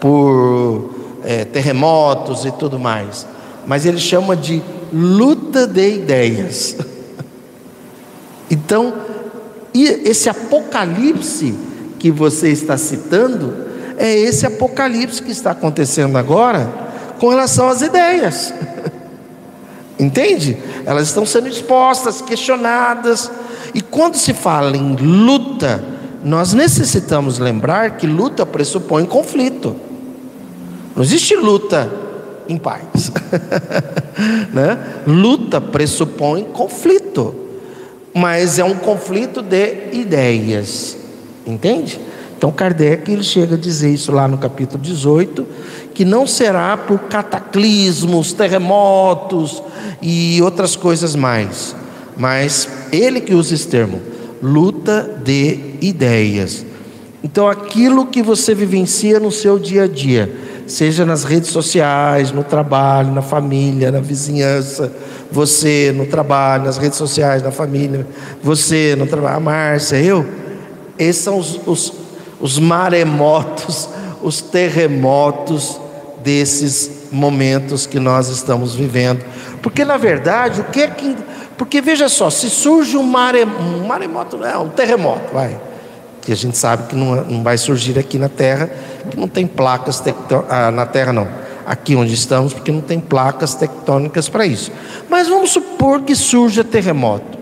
por é, terremotos e tudo mais, mas ele chama de luta de ideias. Então, esse apocalipse que você está citando é esse apocalipse que está acontecendo agora com relação às ideias. Entende? Elas estão sendo expostas, questionadas. E quando se fala em luta, nós necessitamos lembrar que luta pressupõe conflito. Não existe luta em paz. né? Luta pressupõe conflito. Mas é um conflito de ideias. Entende? Então Kardec ele chega a dizer isso lá no capítulo 18, que não será por cataclismos, terremotos e outras coisas mais, mas ele que usa esse termo, luta de ideias. Então aquilo que você vivencia no seu dia a dia, seja nas redes sociais, no trabalho, na família, na vizinhança, você no trabalho, nas redes sociais, na família, você no trabalho, a Márcia, eu, esses são os, os, os maremotos, os terremotos desses momentos que nós estamos vivendo. Porque na verdade, o que é que. Porque veja só, se surge um, mare, um maremoto, não um terremoto, vai. Que a gente sabe que não, não vai surgir aqui na Terra, que não tem placas tectônicas, ah, na Terra não, aqui onde estamos, porque não tem placas tectônicas para isso. Mas vamos supor que surja terremoto.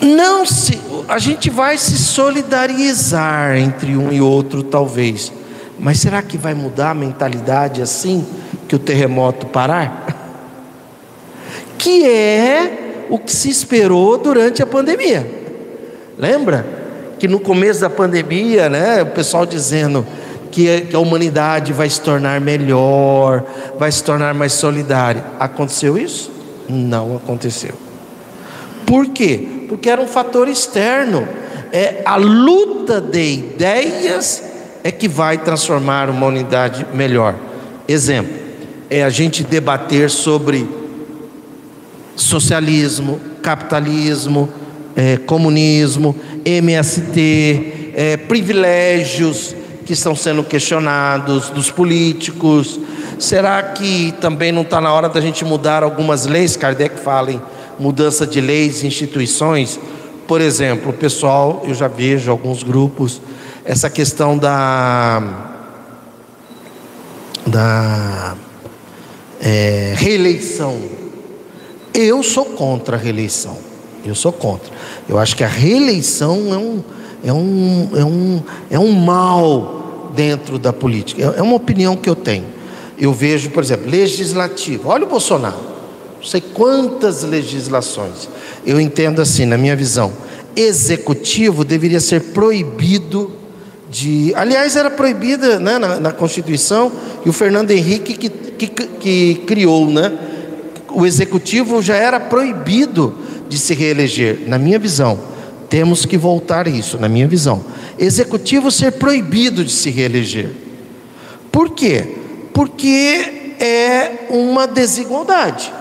Não se, a gente vai se solidarizar entre um e outro, talvez. Mas será que vai mudar a mentalidade assim que o terremoto parar? Que é o que se esperou durante a pandemia. Lembra? Que no começo da pandemia, né, o pessoal dizendo que a humanidade vai se tornar melhor, vai se tornar mais solidária. Aconteceu isso? Não aconteceu. Por quê? Porque era um fator externo. É a luta de ideias é que vai transformar uma unidade melhor. Exemplo, é a gente debater sobre socialismo, capitalismo, é, comunismo, MST, é, privilégios que estão sendo questionados dos políticos. Será que também não está na hora da gente mudar algumas leis? Kardec fala em mudança de leis instituições. Por exemplo, pessoal, eu já vejo alguns grupos essa questão da, da é, reeleição. Eu sou contra a reeleição. Eu sou contra. Eu acho que a reeleição é um, é um, é um, é um mal dentro da política. É, é uma opinião que eu tenho. Eu vejo, por exemplo, legislativo. Olha o Bolsonaro. Não sei quantas legislações. Eu entendo assim, na minha visão. Executivo deveria ser proibido de. Aliás, era proibida né, na, na, Constituição, e o Fernando Henrique que, que, que criou, né? O executivo já era proibido de se reeleger, na minha visão. Temos que voltar isso, na minha visão. Executivo ser proibido de se reeleger. Por quê? Porque é uma desigualdade.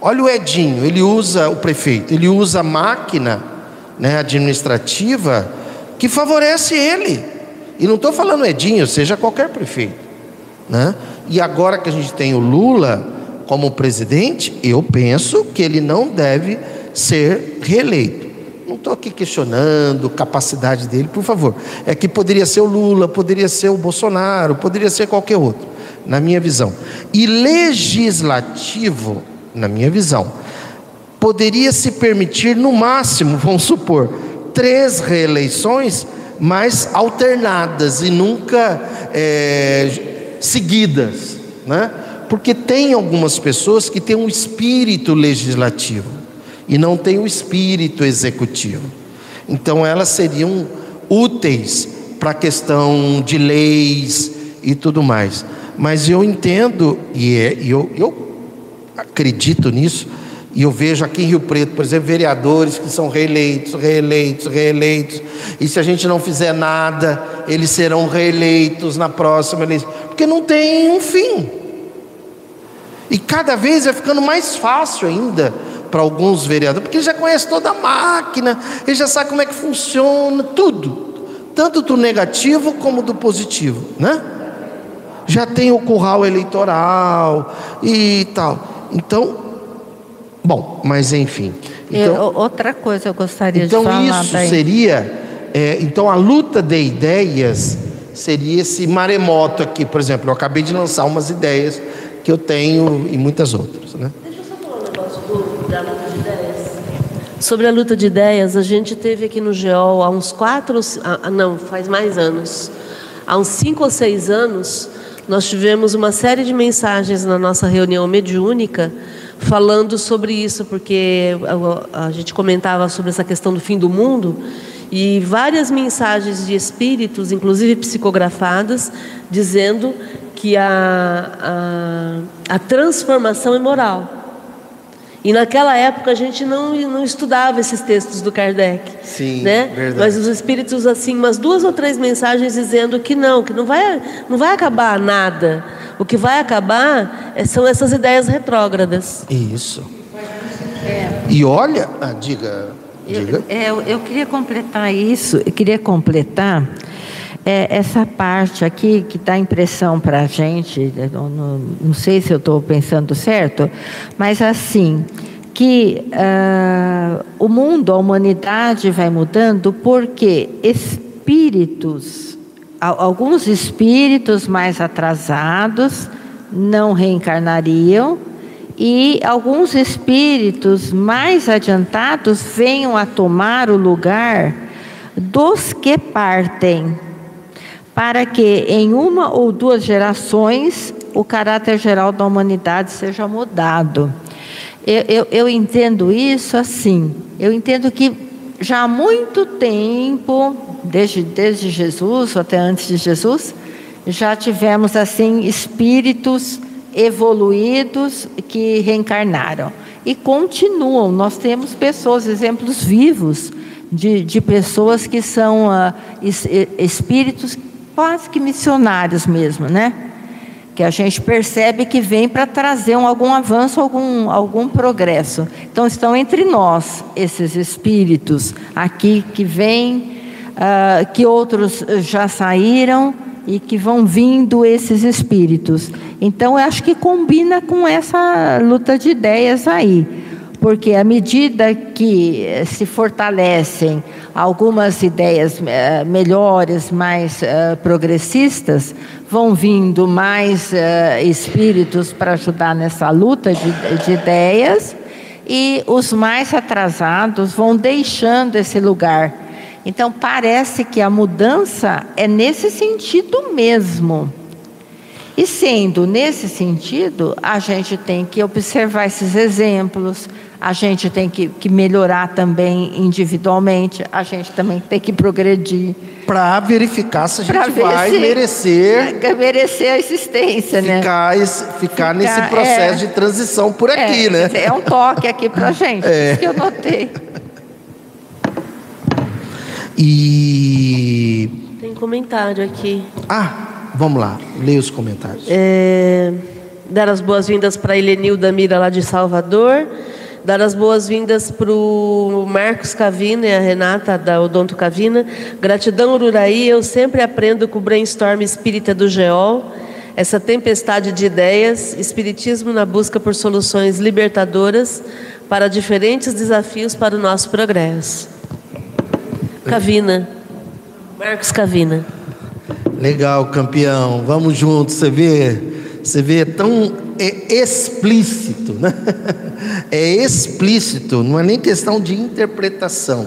Olha o Edinho, ele usa o prefeito, ele usa a máquina né, administrativa que favorece ele. E não estou falando Edinho, seja qualquer prefeito. Né? E agora que a gente tem o Lula como presidente, eu penso que ele não deve ser reeleito. Não estou aqui questionando capacidade dele, por favor. É que poderia ser o Lula, poderia ser o Bolsonaro, poderia ser qualquer outro, na minha visão. E legislativo, na minha visão, poderia se permitir no máximo, vamos supor, três reeleições mas alternadas e nunca é, seguidas, né? Porque tem algumas pessoas que têm um espírito legislativo e não tem um espírito executivo. Então elas seriam úteis para a questão de leis e tudo mais. Mas eu entendo e é, eu, eu acredito nisso e eu vejo aqui em Rio Preto, por exemplo, vereadores que são reeleitos, reeleitos, reeleitos. E se a gente não fizer nada, eles serão reeleitos na próxima eleição. Porque não tem um fim. E cada vez vai ficando mais fácil ainda para alguns vereadores, porque eles já conhecem toda a máquina, eles já sabem como é que funciona, tudo. Tanto do negativo como do positivo, né? Já tem o curral eleitoral e tal. Então, Bom, mas enfim. Então, eu, outra coisa eu gostaria então de falar. Então isso daí. seria, é, então a luta de ideias seria esse maremoto aqui, por exemplo. Eu acabei de lançar umas ideias que eu tenho e muitas outras, né? Deixa eu só falar um negócio do, luta de ideias. Sobre a luta de ideias, a gente teve aqui no GEOL há uns quatro, não, faz mais anos, há uns cinco ou seis anos, nós tivemos uma série de mensagens na nossa reunião mediúnica falando sobre isso, porque a gente comentava sobre essa questão do fim do mundo e várias mensagens de espíritos, inclusive psicografadas, dizendo que a, a, a transformação é moral. E naquela época a gente não, não estudava esses textos do Kardec. Sim, né? verdade. Mas os espíritos, assim, umas duas ou três mensagens dizendo que não, que não vai, não vai acabar nada. O que vai acabar é, são essas ideias retrógradas. Isso. É. E olha, ah, diga. diga. Eu, é, eu, eu, queria completar isso, eu queria completar é, essa parte aqui que dá impressão para a gente, não, não, não, sei se eu estou pensando certo, mas assim, que uh, o mundo, a humanidade vai mudando porque espíritos alguns espíritos mais atrasados não reencarnariam e alguns espíritos mais adiantados venham a tomar o lugar dos que partem, para que em uma ou duas gerações o caráter geral da humanidade seja mudado. Eu, eu, eu entendo isso assim, eu entendo que já há muito tempo, desde, desde Jesus, ou até antes de Jesus, já tivemos assim espíritos evoluídos que reencarnaram e continuam. Nós temos pessoas, exemplos vivos de, de pessoas que são uh, espíritos quase que missionários mesmo, né? que a gente percebe que vem para trazer um, algum avanço, algum, algum progresso. Então, estão entre nós esses espíritos aqui que vêm, uh, que outros já saíram e que vão vindo esses espíritos. Então, eu acho que combina com essa luta de ideias aí porque à medida que se fortalecem algumas ideias uh, melhores, mais uh, progressistas, vão vindo mais espíritos para ajudar nessa luta de ideias e os mais atrasados vão deixando esse lugar. Então, parece que a mudança é nesse sentido mesmo. E sendo nesse sentido, a gente tem que observar esses exemplos, a gente tem que, que melhorar também individualmente, a gente também tem que progredir. Para verificar se a gente vai merecer. Merecer a existência, ficar, né? Ficar, ficar nesse processo é, de transição por aqui, é, né? É um toque aqui para a gente, é. isso que eu notei. E. Tem comentário aqui. Ah, vamos lá, leia os comentários. É, dar as boas-vindas para a Helenilda Mira, lá de Salvador. Dar as boas-vindas para o Marcos Cavina e a Renata da Odonto Cavina. Gratidão, Ururaí. Eu sempre aprendo com o brainstorm espírita do GEOL. Essa tempestade de ideias, espiritismo na busca por soluções libertadoras para diferentes desafios para o nosso progresso. Cavina. Marcos Cavina. Legal, campeão. Vamos juntos, você vê, você vê tão é explícito, né? É explícito, não é nem questão de interpretação.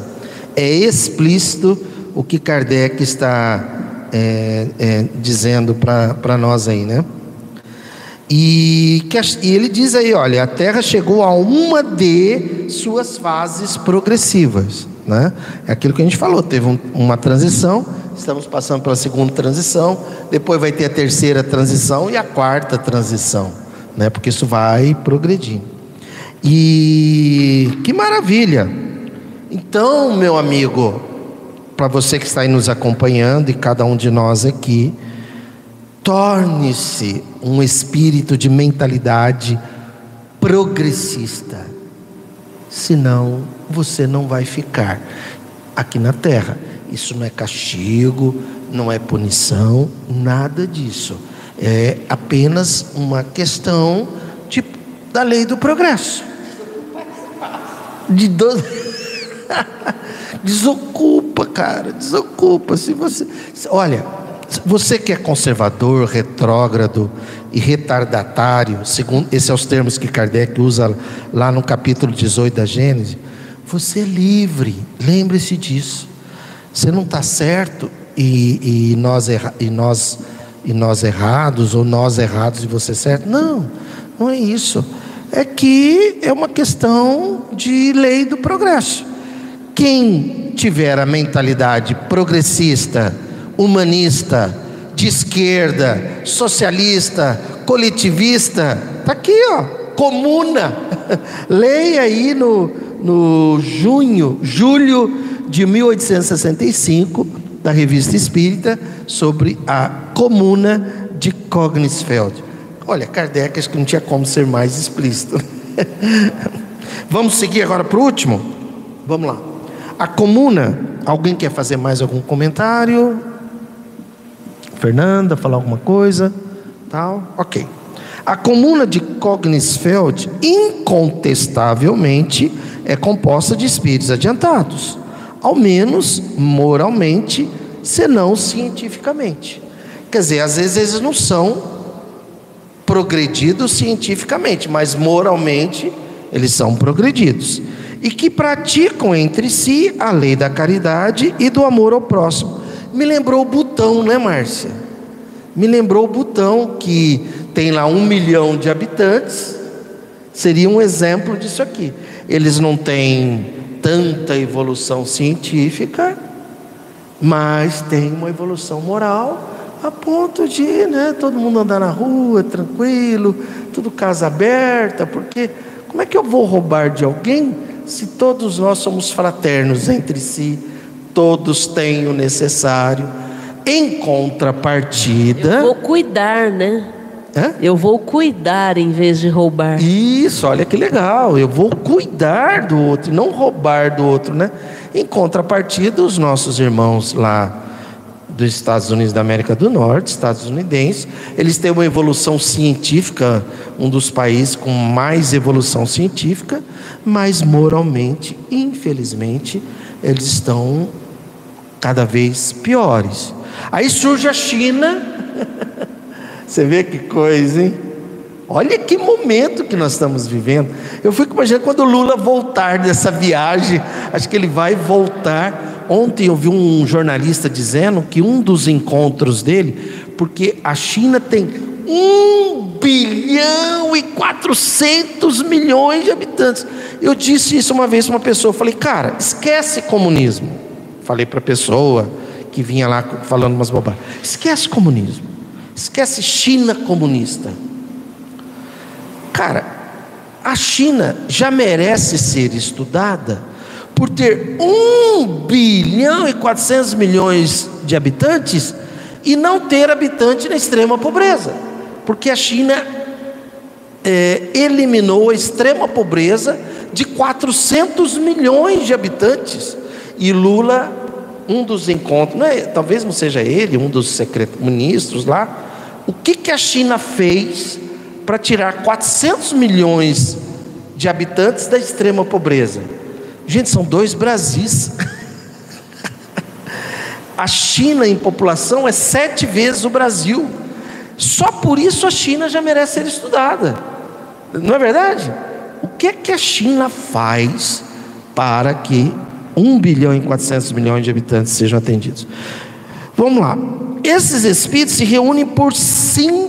É explícito o que Kardec está é, é, dizendo para nós aí, né? E, que, e ele diz aí, olha, a Terra chegou a uma de suas fases progressivas, Né? É aquilo que a gente falou, teve um, uma transição, estamos passando pela segunda transição, depois vai ter a terceira transição e a quarta transição, né? porque isso vai progredindo. E que maravilha! Então, meu amigo, para você que está aí nos acompanhando e cada um de nós aqui, torne-se um espírito de mentalidade progressista. Senão, você não vai ficar aqui na terra. Isso não é castigo, não é punição, nada disso. É apenas uma questão de, da lei do progresso. De do... desocupa, cara, desocupa. Se você, olha, você que é conservador, retrógrado e retardatário, segundo esses são os termos que Kardec usa lá no capítulo 18 da Gênesis, você é livre, lembre-se disso. Você não está certo e, e, nós erra, e, nós, e nós errados, ou nós errados e você certo. Não, não é isso. É que é uma questão de lei do progresso. Quem tiver a mentalidade progressista, humanista, de esquerda, socialista, coletivista, está aqui, ó, comuna. Leia aí no, no junho, julho de 1865, da Revista Espírita, sobre a comuna de Kognisfeld. Olha, Kardec acho que não tinha como ser mais explícito. Vamos seguir agora para o último? Vamos lá. A comuna, alguém quer fazer mais algum comentário? Fernanda, falar alguma coisa? Tal? Ok. A comuna de Kognisfeld, incontestavelmente, é composta de espíritos adiantados, ao menos moralmente, senão cientificamente. Quer dizer, às vezes eles não são progredidos cientificamente, mas moralmente eles são progredidos. E que praticam entre si a lei da caridade e do amor ao próximo me lembrou o Butão, né, Márcia? Me lembrou o Butão, que tem lá um milhão de habitantes, seria um exemplo disso aqui. Eles não têm tanta evolução científica, mas tem uma evolução moral a ponto de né, todo mundo andar na rua tranquilo, tudo casa aberta, porque como é que eu vou roubar de alguém se todos nós somos fraternos entre si? todos têm o necessário. Em contrapartida. Eu vou cuidar, né? Hã? Eu vou cuidar em vez de roubar. Isso, olha que legal. Eu vou cuidar do outro, não roubar do outro, né? Em contrapartida, os nossos irmãos lá dos Estados Unidos da América do Norte, estadunidenses, eles têm uma evolução científica, um dos países com mais evolução científica, mas moralmente, infelizmente, eles estão cada vez piores. Aí surge a China. Você vê que coisa, hein? Olha que momento que nós estamos vivendo. Eu fico imaginando quando o Lula voltar dessa viagem, acho que ele vai voltar. Ontem eu vi um jornalista dizendo que um dos encontros dele, porque a China tem um bilhão e quatrocentos milhões de habitantes. Eu disse isso uma vez para uma pessoa, falei, cara, esquece comunismo. Falei para a pessoa que vinha lá falando umas bobagens. Esquece comunismo. Esquece China comunista. Cara, a China já merece ser estudada por ter 1 bilhão e 400 milhões de habitantes e não ter habitante na extrema pobreza. Porque a China é, eliminou a extrema pobreza de 400 milhões de habitantes. E Lula um dos encontros, não é, talvez não seja ele, um dos ministros lá, o que, que a China fez para tirar 400 milhões de habitantes da extrema pobreza? Gente, são dois Brasis. a China em população é sete vezes o Brasil. Só por isso a China já merece ser estudada. Não é verdade? O que é que a China faz para que 1 bilhão e 400 milhões de habitantes sejam atendidos. Vamos lá. Esses espíritos se reúnem por simpatia.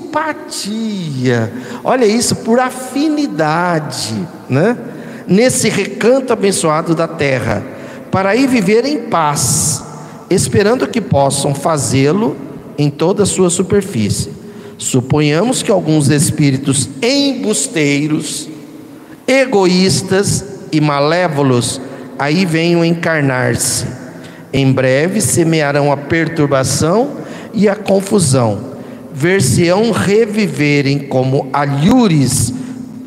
Olha isso, por afinidade, né? Nesse recanto abençoado da terra, para aí viver em paz, esperando que possam fazê-lo em toda a sua superfície. Suponhamos que alguns espíritos embusteiros, egoístas e malévolos aí venham encarnar-se. Em breve semearão a perturbação e a confusão. Ver-se-ão reviverem como alhures,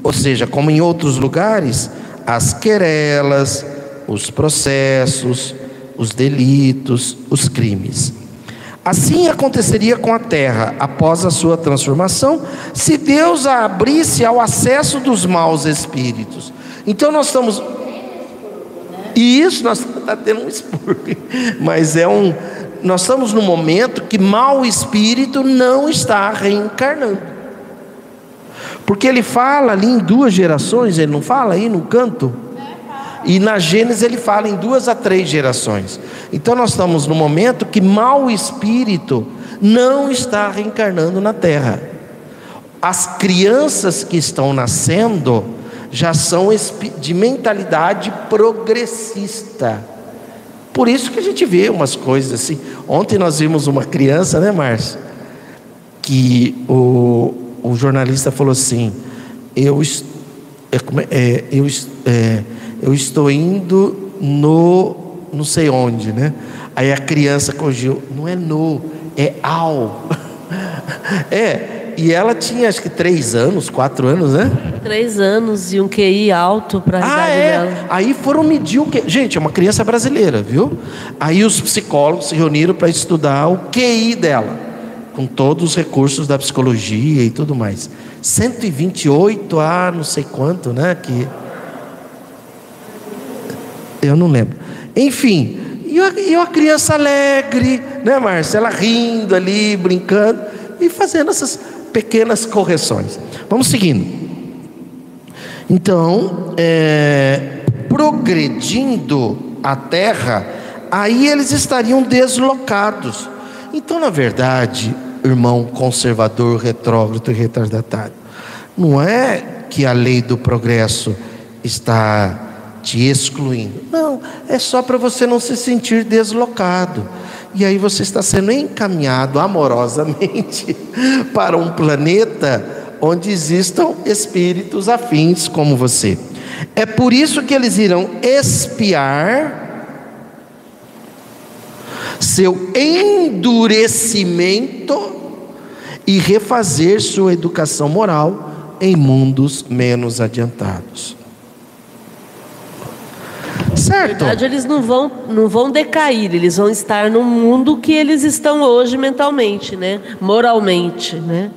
ou seja, como em outros lugares, as querelas, os processos, os delitos, os crimes. Assim aconteceria com a terra após a sua transformação, se Deus a abrisse ao acesso dos maus espíritos. Então nós estamos. E isso nós está tendo um expurgo, mas é um. Nós estamos num momento que mau espírito não está reencarnando. Porque ele fala ali em duas gerações, ele não fala aí no canto? E na Gênesis ele fala em duas a três gerações. Então nós estamos no momento que mau espírito não está reencarnando na terra. As crianças que estão nascendo já são de mentalidade progressista. Por isso que a gente vê umas coisas assim. Ontem nós vimos uma criança, né, Márcio? Que o, o jornalista falou assim: Eu, é, é, eu, é, eu estou indo no não sei onde, né? Aí a criança corrigiu, não é no, é ao. é, e ela tinha acho que três anos, quatro anos, né? Três anos e um QI alto para a ah, é? dela. Aí foram medir o que. Gente, é uma criança brasileira, viu? Aí os psicólogos se reuniram para estudar o QI dela, com todos os recursos da psicologia e tudo mais. 128 a não sei quanto, né? Que eu não lembro. Enfim, e uma, e uma criança alegre, né, Márcia? Ela rindo ali, brincando e fazendo essas pequenas correções. Vamos seguindo. Então, é, progredindo a terra, aí eles estariam deslocados. Então, na verdade, irmão conservador, retrógrado e retardatário, não é que a lei do progresso está te excluindo. Não, é só para você não se sentir deslocado. E aí você está sendo encaminhado amorosamente para um planeta onde existam espíritos afins como você. É por isso que eles irão espiar seu endurecimento e refazer sua educação moral em mundos menos adiantados. Certo. Na verdade, eles não vão, não vão decair, eles vão estar no mundo que eles estão hoje mentalmente, né? moralmente. Né?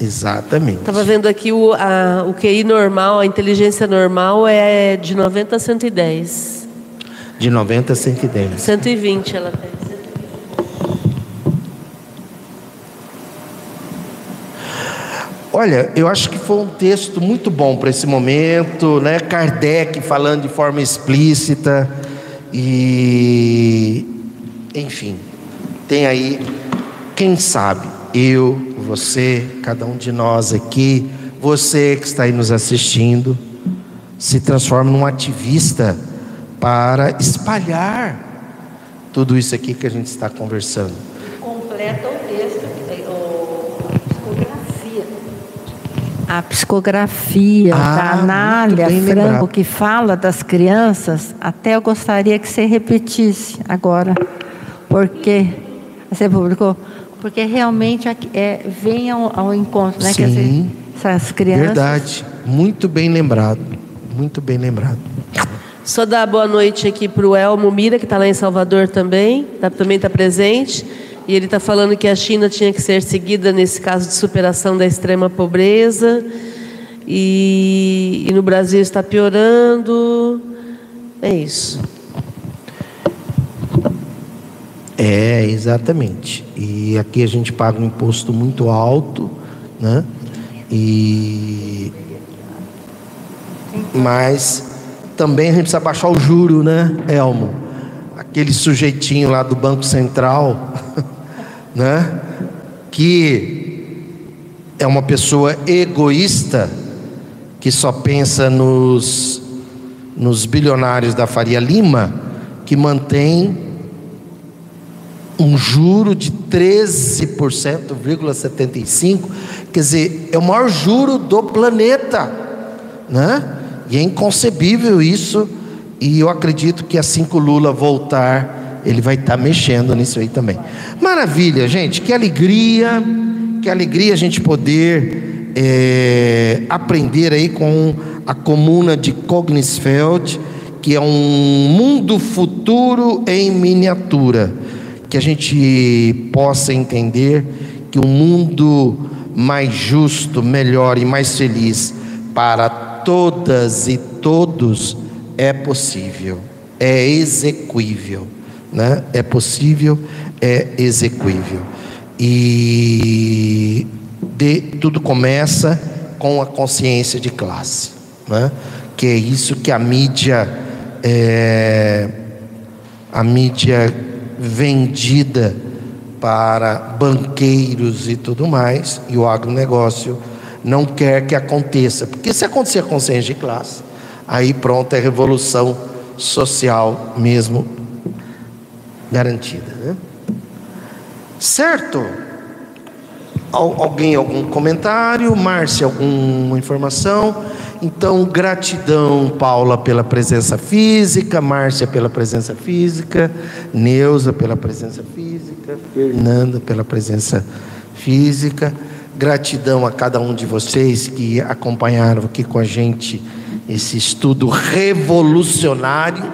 Exatamente. Estava vendo aqui o, a, o QI normal, a inteligência normal é de 90 a 110. De 90 a 110. 120 ela tem. Olha, eu acho que foi um texto muito bom para esse momento, né? Kardec falando de forma explícita e enfim, tem aí quem sabe eu, você, cada um de nós aqui, você que está aí nos assistindo, se transforma num ativista para espalhar tudo isso aqui que a gente está conversando. Completa o a psicografia ah, da Anália Franco, lembrado. que fala das crianças, até eu gostaria que você repetisse agora. Porque você publicou? Porque realmente é, vem ao, ao encontro, né? Sim, essas crianças. Verdade, muito bem lembrado. Muito bem lembrado. Só dar boa noite aqui para o Elmo Mira, que está lá em Salvador também, tá, também está presente. E ele está falando que a China tinha que ser seguida nesse caso de superação da extrema pobreza. E, e no Brasil está piorando. É isso. É, exatamente. E aqui a gente paga um imposto muito alto, né? E mas também a gente precisa baixar o juro, né, Elmo? Aquele sujeitinho lá do Banco Central né? que é uma pessoa egoísta, que só pensa nos, nos bilionários da Faria Lima, que mantém um juro de 13,75%, quer dizer, é o maior juro do planeta, né? E é inconcebível isso, e eu acredito que assim que o Lula voltar, ele vai estar mexendo nisso aí também. Maravilha, gente, que alegria, que alegria a gente poder é, aprender aí com a comuna de Kognisfeld, que é um mundo futuro em miniatura que a gente possa entender que um mundo mais justo, melhor e mais feliz para todas e todos é possível, é execuível, né? É possível, é execuível. E de, tudo começa com a consciência de classe, né? Que é isso que a mídia é, a mídia vendida para banqueiros e tudo mais, e o agronegócio não quer que aconteça, porque se acontecer a consciência de classe, aí pronto, é revolução social mesmo garantida. Né? Certo? Alguém, algum comentário? Márcia, alguma informação? Então, gratidão, Paula, pela presença física, Márcia pela presença física, Neuza pela presença física, Fernanda pela presença física. Gratidão a cada um de vocês que acompanharam aqui com a gente esse estudo revolucionário,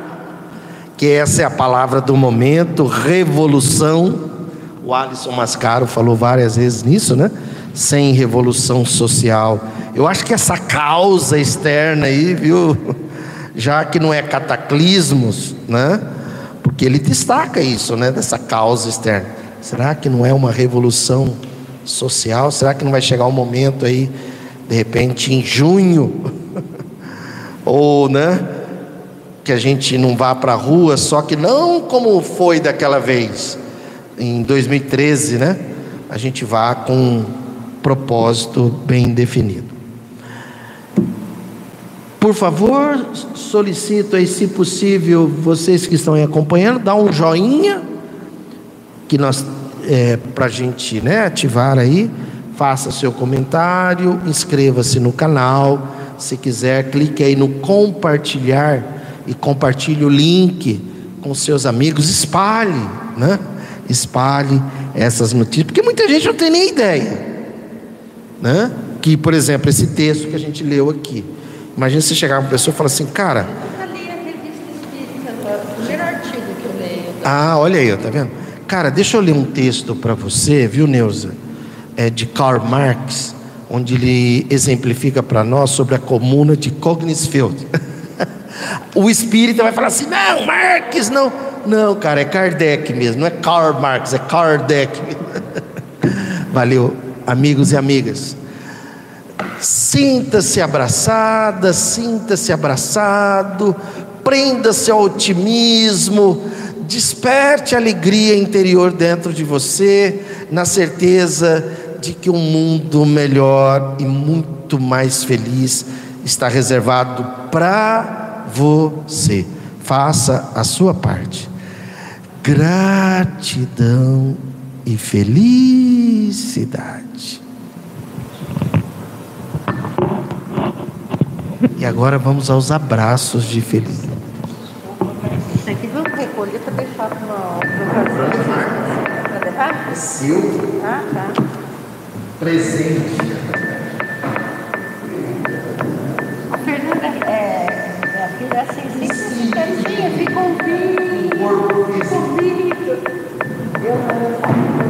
que essa é a palavra do momento, revolução. O Alisson Mascaro falou várias vezes nisso, né? Sem revolução social eu acho que essa causa externa aí, viu? Já que não é cataclismos, né? Porque ele destaca isso, né? Dessa causa externa. Será que não é uma revolução social? Será que não vai chegar um momento aí, de repente, em junho? Ou, né? Que a gente não vá para a rua, só que não como foi daquela vez, em 2013, né? A gente vá com um propósito bem definido. Por favor, solicito aí, se possível, vocês que estão aí acompanhando, dá um joinha, que nós, é, para a gente né, ativar aí, faça seu comentário, inscreva-se no canal, se quiser, clique aí no compartilhar e compartilhe o link com seus amigos, espalhe, né? Espalhe essas notícias, porque muita gente não tem nem ideia, né? Que, por exemplo, esse texto que a gente leu aqui, Imagina você chegar uma pessoa e falar assim, cara. Eu li a revista espírita, o primeiro artigo que eu leio. Ah, olha aí, tá vendo? Cara, deixa eu ler um texto para você, viu, Neuza? É de Karl Marx, onde ele exemplifica para nós sobre a comuna de Cognisfeld. o espírita vai falar assim: não, Marx, não. Não, cara, é Kardec mesmo, não é Karl Marx, é Kardec. Valeu, amigos e amigas. Sinta-se abraçada, sinta-se abraçado, prenda-se ao otimismo, desperte a alegria interior dentro de você, na certeza de que um mundo melhor e muito mais feliz está reservado para você. Faça a sua parte. Gratidão e felicidade. E agora vamos aos abraços de felicidade. Isso aqui vamos recolher para deixar para o levar? Seu ah, tá. presente. É assim, quietinha, fica ouvindo. Fica ouvindo. Eu não.